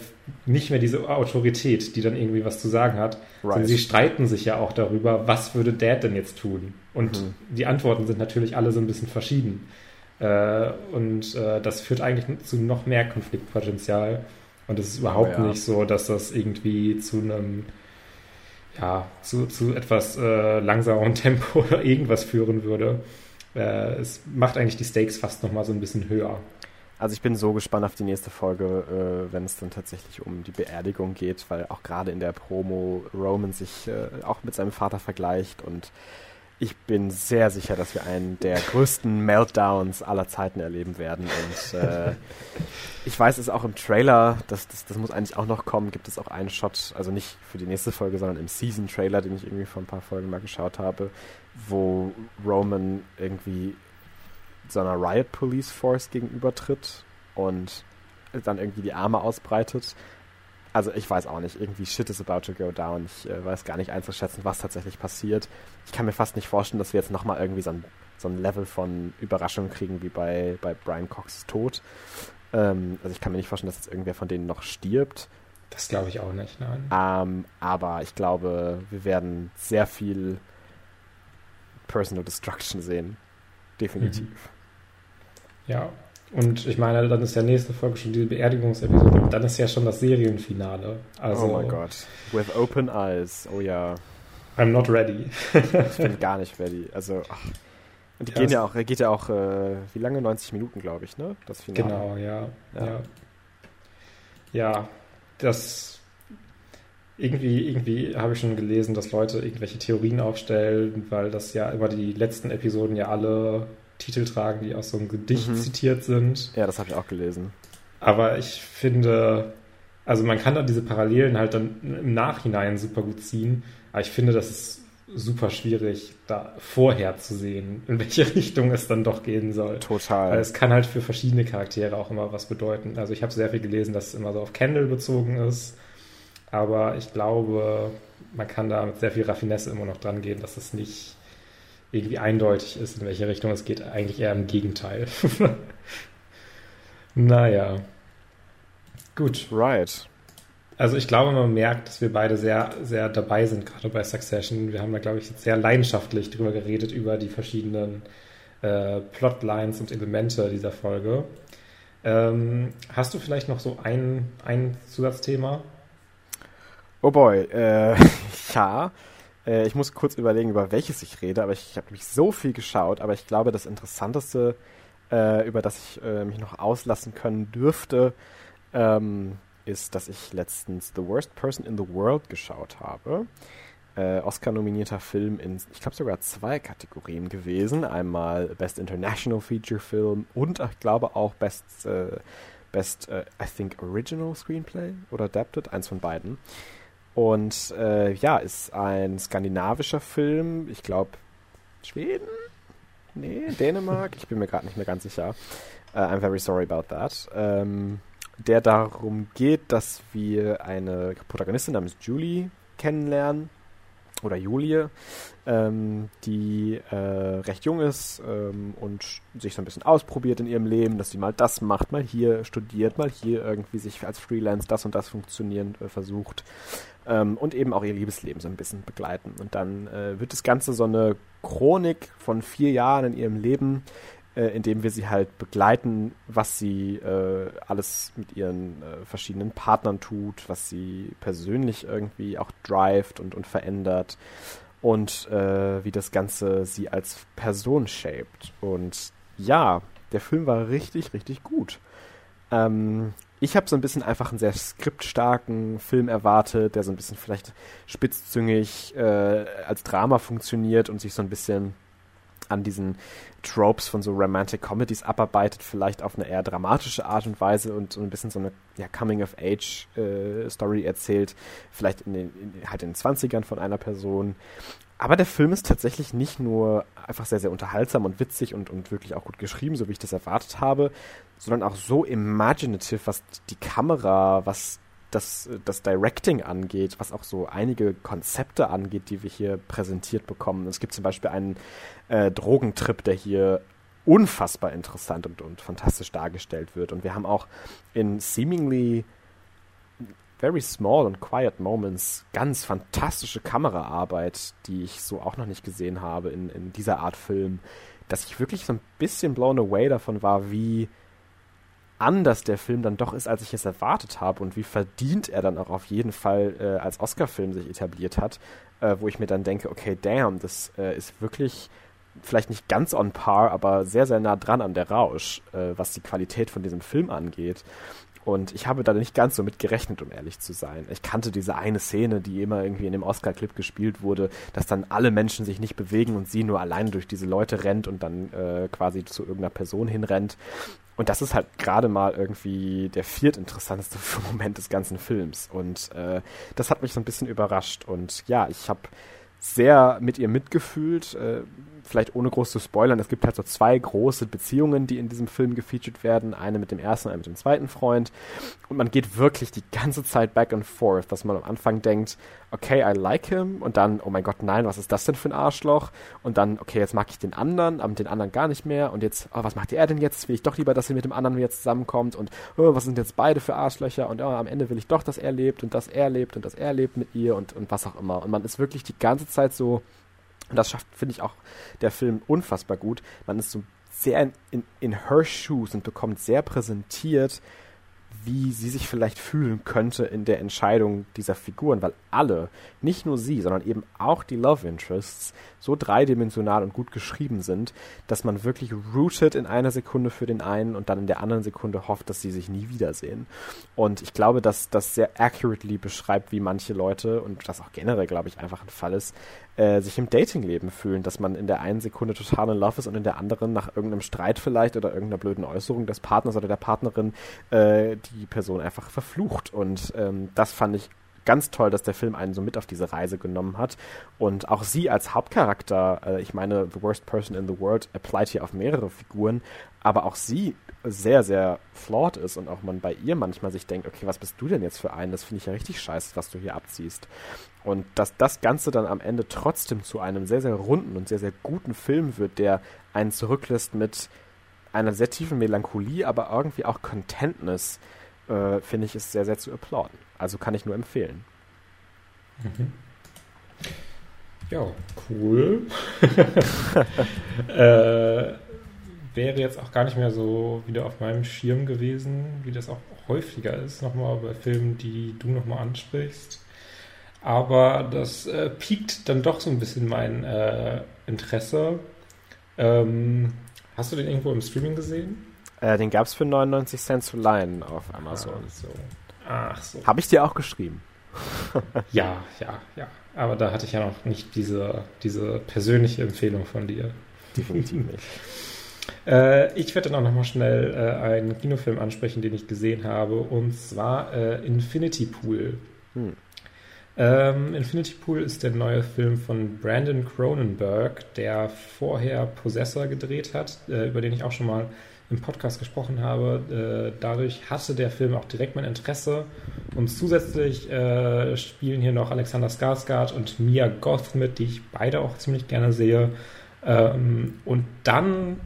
nicht mehr diese Autorität, die dann irgendwie was zu sagen hat. Right. sie streiten sich ja auch darüber, was würde Dad denn jetzt tun? Und mhm. die Antworten sind natürlich alle so ein bisschen verschieden. Äh, und äh, das führt eigentlich zu noch mehr Konfliktpotenzial. Und es ist überhaupt ja. nicht so, dass das irgendwie zu einem, ja, zu, zu etwas äh, langsamerem Tempo oder irgendwas führen würde. Äh, es macht eigentlich die Stakes fast nochmal so ein bisschen höher. Also ich bin so gespannt auf die nächste Folge, äh, wenn es dann tatsächlich um die Beerdigung geht, weil auch gerade in der Promo Roman sich äh, auch mit seinem Vater vergleicht und ich bin sehr sicher, dass wir einen der größten Meltdowns aller Zeiten erleben werden. Und äh, ich weiß es auch im Trailer, das, das, das muss eigentlich auch noch kommen, gibt es auch einen Shot, also nicht für die nächste Folge, sondern im Season-Trailer, den ich irgendwie vor ein paar Folgen mal geschaut habe, wo Roman irgendwie so einer Riot Police Force gegenübertritt und dann irgendwie die Arme ausbreitet also ich weiß auch nicht, irgendwie shit is about to go down. Ich äh, weiß gar nicht einzuschätzen, was tatsächlich passiert. Ich kann mir fast nicht vorstellen, dass wir jetzt nochmal irgendwie so ein, so ein Level von Überraschung kriegen wie bei, bei Brian Cox Tod. Ähm, also ich kann mir nicht vorstellen, dass jetzt irgendwer von denen noch stirbt. Das glaube ich auch nicht, nein. Ähm, aber ich glaube, wir werden sehr viel Personal Destruction sehen. Definitiv. Mhm. Ja, und ich meine, dann ist ja nächste Folge schon die Beerdigungsepisode und dann ist ja schon das Serienfinale. Also, oh mein Gott. With open eyes. Oh ja. I'm not ready. ich bin gar nicht ready. Also, ach. Und die ja, gehen ja auch, geht ja auch, äh, wie lange? 90 Minuten, glaube ich, ne? Das Finale. Genau, ja. Ja, ja. ja das irgendwie, irgendwie habe ich schon gelesen, dass Leute irgendwelche Theorien aufstellen, weil das ja immer die letzten Episoden ja alle Titel tragen, die aus so einem Gedicht mhm. zitiert sind. Ja, das habe ich auch gelesen. Aber ich finde, also man kann da diese Parallelen halt dann im Nachhinein super gut ziehen, aber ich finde, das ist super schwierig, da vorher zu sehen, in welche Richtung es dann doch gehen soll. Total. Weil es kann halt für verschiedene Charaktere auch immer was bedeuten. Also ich habe sehr viel gelesen, dass es immer so auf Kendall bezogen ist, aber ich glaube, man kann da mit sehr viel Raffinesse immer noch dran gehen, dass es nicht irgendwie eindeutig ist, in welche Richtung es geht. Eigentlich eher im Gegenteil. naja. Gut. Right. Also ich glaube, man merkt, dass wir beide sehr, sehr dabei sind, gerade bei Succession. Wir haben da, glaube ich, sehr leidenschaftlich drüber geredet, über die verschiedenen äh, Plotlines und Elemente dieser Folge. Ähm, hast du vielleicht noch so ein, ein Zusatzthema? Oh boy, äh, ja. Äh, ich muss kurz überlegen, über welches ich rede, aber ich, ich habe nämlich so viel geschaut, aber ich glaube, das Interessanteste äh, über das ich äh, mich noch auslassen können dürfte, ähm, ist, dass ich letztens The Worst Person in the World geschaut habe. Äh, Oscar-nominierter Film in, ich glaube, sogar zwei Kategorien gewesen. Einmal Best International Feature Film und ich glaube auch Best, äh, Best äh, I think, Original Screenplay oder Adapted, eins von beiden. Und äh, ja, ist ein skandinavischer Film. Ich glaube, Schweden? Nee, Dänemark? Ich bin mir gerade nicht mehr ganz sicher. Uh, I'm very sorry about that. Ähm, der darum geht, dass wir eine Protagonistin namens Julie kennenlernen. Oder Julie, ähm, die äh, recht jung ist ähm, und sich so ein bisschen ausprobiert in ihrem Leben, dass sie mal das macht, mal hier studiert, mal hier irgendwie sich als Freelance das und das funktionieren äh, versucht ähm, und eben auch ihr Liebesleben so ein bisschen begleiten. Und dann äh, wird das Ganze so eine Chronik von vier Jahren in ihrem Leben, äh, in dem wir sie halt begleiten, was sie äh, alles mit ihren äh, verschiedenen Partnern tut, was sie persönlich irgendwie auch drivet und, und verändert und äh, wie das Ganze sie als Person shaped. Und ja, der Film war richtig, richtig gut. Ähm, ich habe so ein bisschen einfach einen sehr skriptstarken Film erwartet, der so ein bisschen vielleicht spitzzüngig äh, als Drama funktioniert und sich so ein bisschen an diesen Tropes von so Romantic Comedies abarbeitet, vielleicht auf eine eher dramatische Art und Weise und so ein bisschen so eine ja, Coming-of-Age-Story äh, erzählt, vielleicht in den, in, halt in den 20ern von einer Person. Aber der Film ist tatsächlich nicht nur einfach sehr, sehr unterhaltsam und witzig und, und wirklich auch gut geschrieben, so wie ich das erwartet habe, sondern auch so imaginative, was die Kamera, was das, das Directing angeht, was auch so einige Konzepte angeht, die wir hier präsentiert bekommen. Es gibt zum Beispiel einen äh, Drogentrip, der hier unfassbar interessant und, und fantastisch dargestellt wird. Und wir haben auch in seemingly very small and quiet moments ganz fantastische Kameraarbeit, die ich so auch noch nicht gesehen habe in, in dieser Art Film, dass ich wirklich so ein bisschen blown away davon war, wie anders der Film dann doch ist, als ich es erwartet habe und wie verdient er dann auch auf jeden Fall äh, als Oscar-Film sich etabliert hat, äh, wo ich mir dann denke, okay, damn, das äh, ist wirklich vielleicht nicht ganz on par, aber sehr, sehr nah dran an der Rausch, äh, was die Qualität von diesem Film angeht. Und ich habe da nicht ganz so mit gerechnet, um ehrlich zu sein. Ich kannte diese eine Szene, die immer irgendwie in dem Oscar-Clip gespielt wurde, dass dann alle Menschen sich nicht bewegen und sie nur allein durch diese Leute rennt und dann äh, quasi zu irgendeiner Person hinrennt. Und das ist halt gerade mal irgendwie der viertinteressanteste Moment des ganzen Films. Und äh, das hat mich so ein bisschen überrascht. Und ja, ich habe sehr mit ihr mitgefühlt. Äh, vielleicht ohne groß zu spoilern, es gibt halt so zwei große Beziehungen, die in diesem Film gefeatured werden. Eine mit dem ersten eine mit dem zweiten Freund. Und man geht wirklich die ganze Zeit back and forth, dass man am Anfang denkt, okay, I like him. Und dann, oh mein Gott, nein, was ist das denn für ein Arschloch? Und dann, okay, jetzt mag ich den anderen, aber mit den anderen gar nicht mehr. Und jetzt, oh, was macht er denn jetzt? Will ich doch lieber, dass er mit dem anderen wieder zusammenkommt. Und oh, was sind jetzt beide für Arschlöcher? Und oh, am Ende will ich doch, dass er lebt und dass er lebt und dass er lebt mit ihr und, und was auch immer. Und man ist wirklich die ganze Zeit so und das schafft, finde ich, auch der Film unfassbar gut. Man ist so sehr in, in, in her shoes und bekommt sehr präsentiert, wie sie sich vielleicht fühlen könnte in der Entscheidung dieser Figuren, weil alle, nicht nur sie, sondern eben auch die Love Interests, so dreidimensional und gut geschrieben sind, dass man wirklich rooted in einer Sekunde für den einen und dann in der anderen Sekunde hofft, dass sie sich nie wiedersehen. Und ich glaube, dass das sehr accurately beschreibt, wie manche Leute, und das auch generell, glaube ich, einfach ein Fall ist, äh, sich im Datingleben fühlen, dass man in der einen Sekunde total in Love ist und in der anderen nach irgendeinem Streit vielleicht oder irgendeiner blöden Äußerung des Partners oder der Partnerin äh, die Person einfach verflucht. Und ähm, das fand ich ganz toll, dass der Film einen so mit auf diese Reise genommen hat. Und auch sie als Hauptcharakter, äh, ich meine, The Worst Person in the World applied hier auf mehrere Figuren, aber auch sie sehr, sehr flawed ist und auch man bei ihr manchmal sich denkt, okay, was bist du denn jetzt für einen? Das finde ich ja richtig scheiße, was du hier abziehst. Und dass das Ganze dann am Ende trotzdem zu einem sehr, sehr runden und sehr, sehr guten Film wird, der einen zurücklässt mit einer sehr tiefen Melancholie, aber irgendwie auch Contentness, äh, finde ich, ist sehr, sehr zu applauden. Also kann ich nur empfehlen. Mhm. Ja, cool. äh, wäre jetzt auch gar nicht mehr so wieder auf meinem Schirm gewesen, wie das auch häufiger ist, nochmal bei Filmen, die du nochmal ansprichst. Aber das äh, piekt dann doch so ein bisschen mein äh, Interesse. Ähm, Hast du den irgendwo im Streaming gesehen? Äh, den gab es für 99 Cent zu leihen auf Amazon. Ach so. Ach so. Habe ich dir auch geschrieben. ja, ja, ja. Aber da hatte ich ja noch nicht diese, diese persönliche Empfehlung von dir. Definitiv nicht. Äh, ich werde dann auch nochmal schnell äh, einen Kinofilm ansprechen, den ich gesehen habe, und zwar äh, Infinity Pool. Hm. Ähm, Infinity Pool ist der neue Film von Brandon Cronenberg, der vorher Possessor gedreht hat, äh, über den ich auch schon mal im Podcast gesprochen habe. Äh, dadurch hatte der Film auch direkt mein Interesse. Und zusätzlich äh, spielen hier noch Alexander Skarsgård und Mia Goth mit, die ich beide auch ziemlich gerne sehe. Ähm, und dann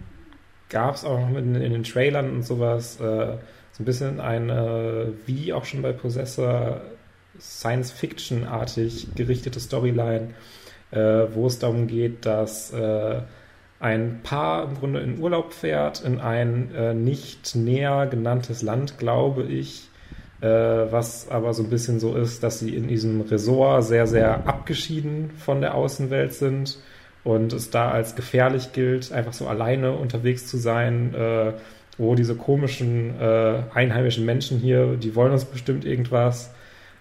gab es auch noch in, in, den Trailern und sowas äh, so ein bisschen eine, wie auch schon bei Possessor, Science-Fiction-artig gerichtete Storyline, äh, wo es darum geht, dass äh, ein Paar im Grunde in Urlaub fährt in ein äh, nicht näher genanntes Land, glaube ich, äh, was aber so ein bisschen so ist, dass sie in diesem Resort sehr, sehr abgeschieden von der Außenwelt sind und es da als gefährlich gilt, einfach so alleine unterwegs zu sein, äh, wo diese komischen äh, einheimischen Menschen hier, die wollen uns bestimmt irgendwas,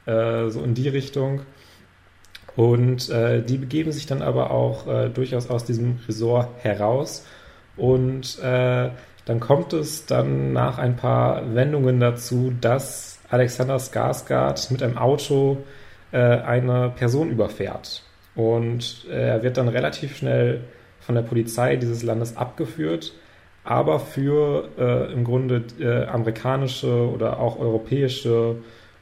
äh, so in die Richtung. Und äh, die begeben sich dann aber auch äh, durchaus aus diesem Resort heraus. Und äh, dann kommt es dann nach ein paar Wendungen dazu, dass Alexander Skarsgård mit einem Auto äh, eine Person überfährt. Und äh, er wird dann relativ schnell von der Polizei dieses Landes abgeführt, aber für äh, im Grunde äh, amerikanische oder auch europäische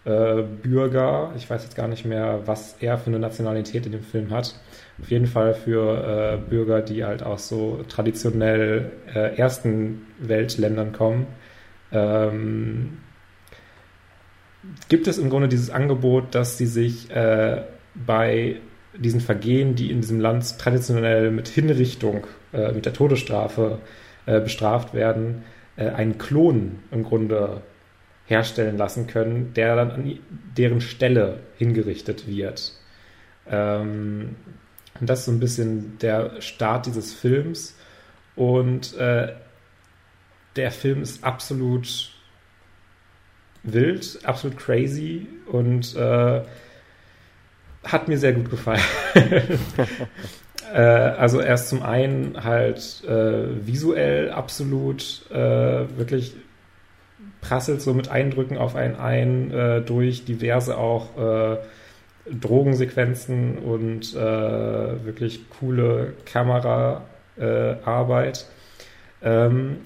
äh, Bürger, ich weiß jetzt gar nicht mehr, was er für eine Nationalität in dem Film hat, auf jeden Fall für äh, Bürger, die halt aus so traditionell äh, ersten Weltländern kommen, ähm, gibt es im Grunde dieses Angebot, dass sie sich äh, bei diesen Vergehen, die in diesem Land traditionell mit Hinrichtung, äh, mit der Todesstrafe bestraft werden, einen Klon im Grunde herstellen lassen können, der dann an deren Stelle hingerichtet wird. Ähm, und das ist so ein bisschen der Start dieses Films. Und äh, der Film ist absolut wild, absolut crazy und äh, hat mir sehr gut gefallen. äh, also erst zum einen halt äh, visuell absolut äh, wirklich prasselt so mit Eindrücken auf einen ein äh, durch diverse auch äh, Drogensequenzen und äh, wirklich coole Kameraarbeit. Ähm,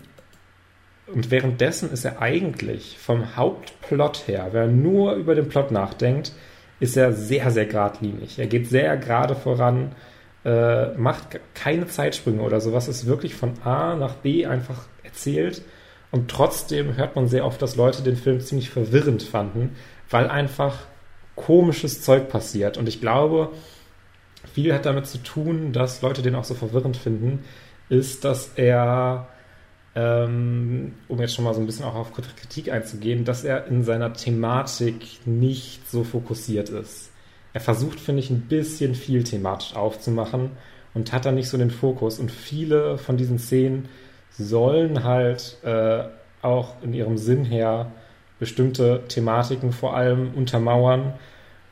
und währenddessen ist er eigentlich vom Hauptplot her, wer nur über den Plot nachdenkt, ist er sehr, sehr geradlinig. Er geht sehr gerade voran, äh, macht keine Zeitsprünge oder sowas, ist wirklich von A nach B einfach erzählt. Und trotzdem hört man sehr oft, dass Leute den Film ziemlich verwirrend fanden, weil einfach komisches Zeug passiert. Und ich glaube, viel hat damit zu tun, dass Leute den auch so verwirrend finden, ist, dass er ähm, um jetzt schon mal so ein bisschen auch auf Kritik einzugehen, dass er in seiner Thematik nicht so fokussiert ist. Er versucht, finde ich, ein bisschen viel thematisch aufzumachen und hat da nicht so den Fokus. Und viele von diesen Szenen sollen halt äh, auch in ihrem Sinn her bestimmte Thematiken vor allem untermauern.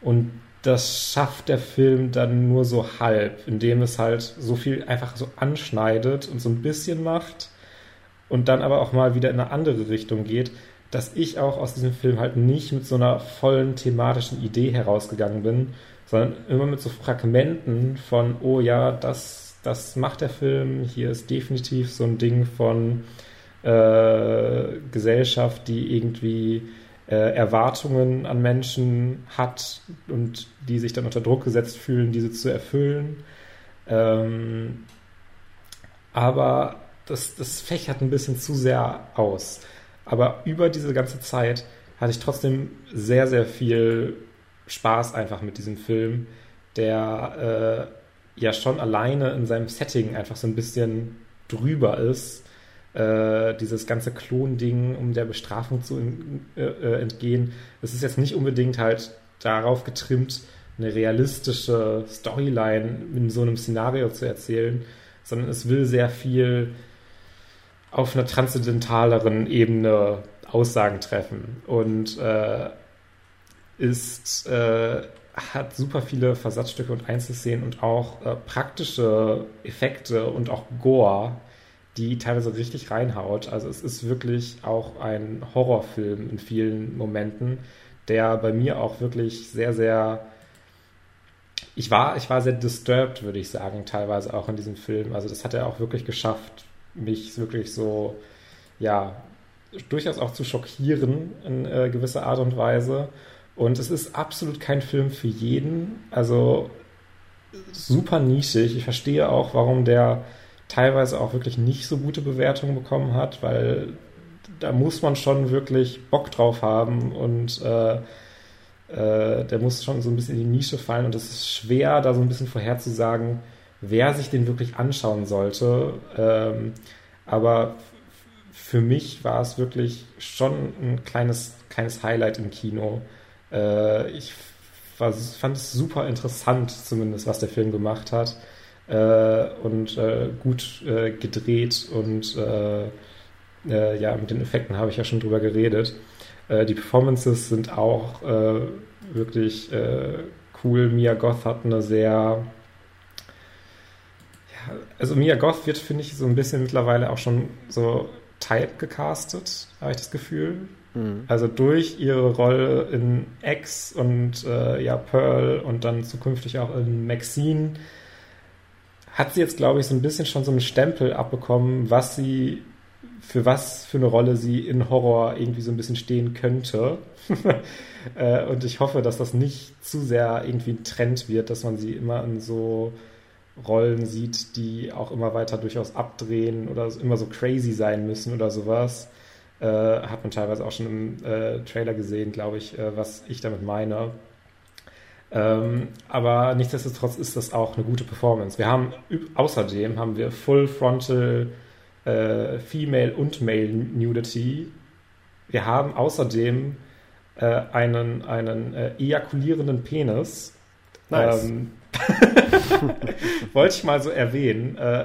Und das schafft der Film dann nur so halb, indem es halt so viel einfach so anschneidet und so ein bisschen macht und dann aber auch mal wieder in eine andere Richtung geht, dass ich auch aus diesem Film halt nicht mit so einer vollen thematischen Idee herausgegangen bin, sondern immer mit so Fragmenten von, oh ja, das, das macht der Film, hier ist definitiv so ein Ding von äh, Gesellschaft, die irgendwie äh, Erwartungen an Menschen hat und die sich dann unter Druck gesetzt fühlen, diese zu erfüllen. Ähm, aber das, das fächert ein bisschen zu sehr aus. Aber über diese ganze Zeit hatte ich trotzdem sehr, sehr viel Spaß einfach mit diesem Film, der äh, ja schon alleine in seinem Setting einfach so ein bisschen drüber ist. Äh, dieses ganze Klonding, um der Bestrafung zu äh, äh, entgehen. Es ist jetzt nicht unbedingt halt darauf getrimmt, eine realistische Storyline in so einem Szenario zu erzählen, sondern es will sehr viel auf einer transzendentaleren Ebene Aussagen treffen und äh, ist, äh, hat super viele Versatzstücke und Einzelszenen und auch äh, praktische Effekte und auch Gore, die teilweise richtig reinhaut. Also es ist wirklich auch ein Horrorfilm in vielen Momenten, der bei mir auch wirklich sehr, sehr ich war, ich war sehr disturbed, würde ich sagen, teilweise auch in diesem Film. Also das hat er auch wirklich geschafft, mich wirklich so, ja, durchaus auch zu schockieren in äh, gewisser Art und Weise. Und es ist absolut kein Film für jeden. Also super nischig. Ich verstehe auch, warum der teilweise auch wirklich nicht so gute Bewertungen bekommen hat, weil da muss man schon wirklich Bock drauf haben und äh, äh, der muss schon so ein bisschen in die Nische fallen und es ist schwer, da so ein bisschen vorherzusagen, wer sich den wirklich anschauen sollte. Ähm, aber für mich war es wirklich schon ein kleines, kleines Highlight im Kino. Äh, ich fand es super interessant, zumindest, was der Film gemacht hat. Äh, und äh, gut äh, gedreht und äh, äh, ja, mit den Effekten habe ich ja schon drüber geredet. die Performances sind auch wirklich cool. Mia Goth hat eine sehr ja, also Mia Goth wird, finde ich, so ein bisschen mittlerweile auch schon so typecastet, habe ich das Gefühl. Mhm. Also durch ihre Rolle in X und äh, ja, Pearl und dann zukünftig auch in Maxine hat sie jetzt, glaube ich, so ein bisschen schon so einen Stempel abbekommen, was sie, für was für eine Rolle sie in Horror irgendwie so ein bisschen stehen könnte. äh, und ich hoffe, dass das nicht zu sehr irgendwie ein Trend wird, dass man sie immer in so Rollen sieht, die auch immer weiter durchaus abdrehen oder immer so crazy sein müssen oder sowas. Äh, hat man teilweise auch schon im äh, Trailer gesehen, glaube ich, äh, was ich damit meine. Ähm, aber nichtsdestotrotz ist das auch eine gute Performance. Wir haben außerdem haben wir Full Frontal äh, Female und Male Nudity. Wir haben außerdem äh, einen, einen äh, ejakulierenden Penis. Nice. Ähm, wollte ich mal so erwähnen. Äh,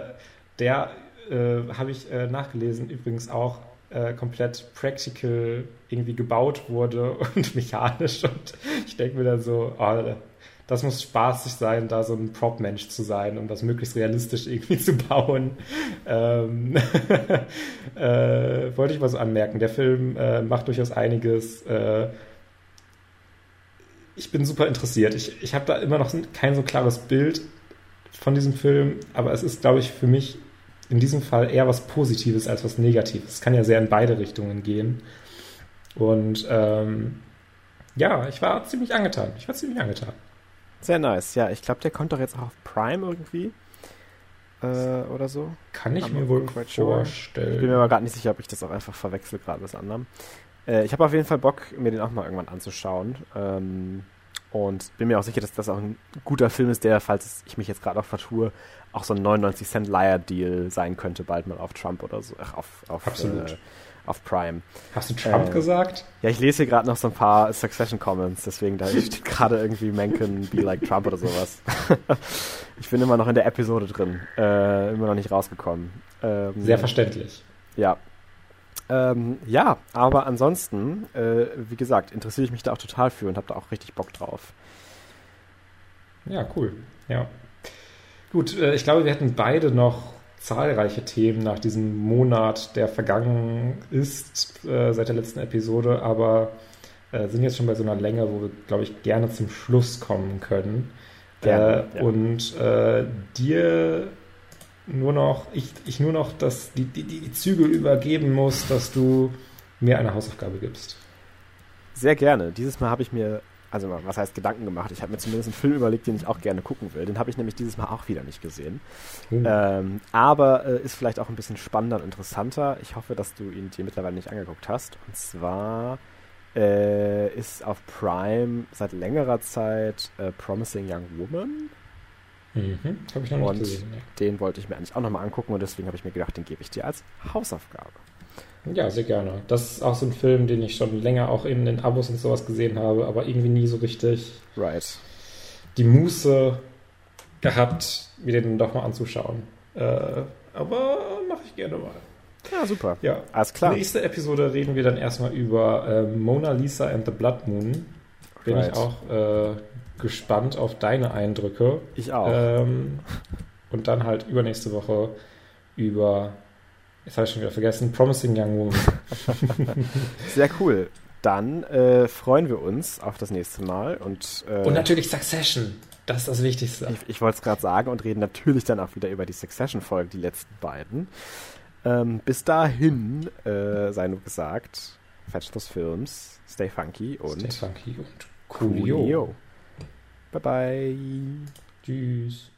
der äh, habe ich äh, nachgelesen, übrigens auch äh, komplett practical irgendwie gebaut wurde und mechanisch. Und ich denke mir dann so, oh, das muss spaßig sein, da so ein Prop-Mensch zu sein, um das möglichst realistisch irgendwie zu bauen. Ähm, äh, wollte ich mal so anmerken. Der Film äh, macht durchaus einiges. Äh, ich bin super interessiert. Ich, ich habe da immer noch kein so klares Bild von diesem Film, aber es ist, glaube ich, für mich in diesem Fall eher was Positives als was Negatives. Es kann ja sehr in beide Richtungen gehen. Und ähm, ja, ich war ziemlich angetan. Ich war ziemlich angetan. Sehr nice. Ja, ich glaube, der kommt doch jetzt auch auf Prime irgendwie. Äh, oder so. Kann ich mir wohl vorstellen. Ich bin mir aber gerade nicht sicher, ob ich das auch einfach verwechsel gerade mit anderem. Äh, ich habe auf jeden Fall Bock, mir den auch mal irgendwann anzuschauen. Ähm, und bin mir auch sicher, dass das auch ein guter Film ist, der, falls ich mich jetzt gerade auch vertue, auch so ein 99 Cent Liar-Deal sein könnte, bald mal auf Trump oder so. Ach, auf, auf, Absolut. Äh, auf Prime. Hast du Trump äh, gesagt? Ja, ich lese hier gerade noch so ein paar Succession-Comments, deswegen da steht gerade irgendwie Mencken be like Trump oder sowas. ich bin immer noch in der Episode drin, äh, immer noch nicht rausgekommen. Ähm, Sehr verständlich. Ja, ähm, ja, aber ansonsten, äh, wie gesagt, interessiere ich mich da auch total für und habe da auch richtig Bock drauf. Ja, cool. Ja. Gut, äh, ich glaube, wir hätten beide noch zahlreiche Themen nach diesem Monat, der vergangen ist äh, seit der letzten Episode, aber äh, sind jetzt schon bei so einer Länge, wo wir, glaube ich, gerne zum Schluss kommen können. Gerne, äh, ja. Und dir nur noch, ich, ich nur noch das, die, die, die Züge übergeben muss, dass du mir eine Hausaufgabe gibst. Sehr gerne. Dieses Mal habe ich mir, also was heißt Gedanken gemacht, ich habe mir zumindest einen Film überlegt, den ich auch gerne gucken will. Den habe ich nämlich dieses Mal auch wieder nicht gesehen. Mhm. Ähm, aber äh, ist vielleicht auch ein bisschen spannender und interessanter. Ich hoffe, dass du ihn dir mittlerweile nicht angeguckt hast. Und zwar äh, ist auf Prime seit längerer Zeit äh, Promising Young Woman Mhm, habe ich noch und nicht gesehen. Den wollte ich mir eigentlich auch nochmal angucken und deswegen habe ich mir gedacht, den gebe ich dir als Hausaufgabe. Ja, sehr gerne. Das ist auch so ein Film, den ich schon länger auch in den Abos und sowas gesehen habe, aber irgendwie nie so richtig right. die Muße gehabt, mir den doch mal anzuschauen. Äh, aber mache ich gerne mal. Ja, super. Ja, Alles klar. Nächste Episode reden wir dann erstmal über äh, Mona Lisa and the Blood Moon. Bin Right. ich auch äh, gespannt auf deine Eindrücke. Ich auch. Ähm, und dann halt übernächste Woche über, jetzt habe ich schon wieder vergessen, Promising Young Woman. Sehr cool. Dann äh, freuen wir uns auf das nächste Mal und, äh, Und natürlich Succession. Das ist das Wichtigste. ich, ich wollte es gerade sagen und reden natürlich dann auch wieder über die Succession-Folge, die letzten beiden. Ähm, bis dahin äh, sei nur gesagt, fetch those Films, stay funky und Stay funky und coolio. coolio. Bye bye. Tschüss.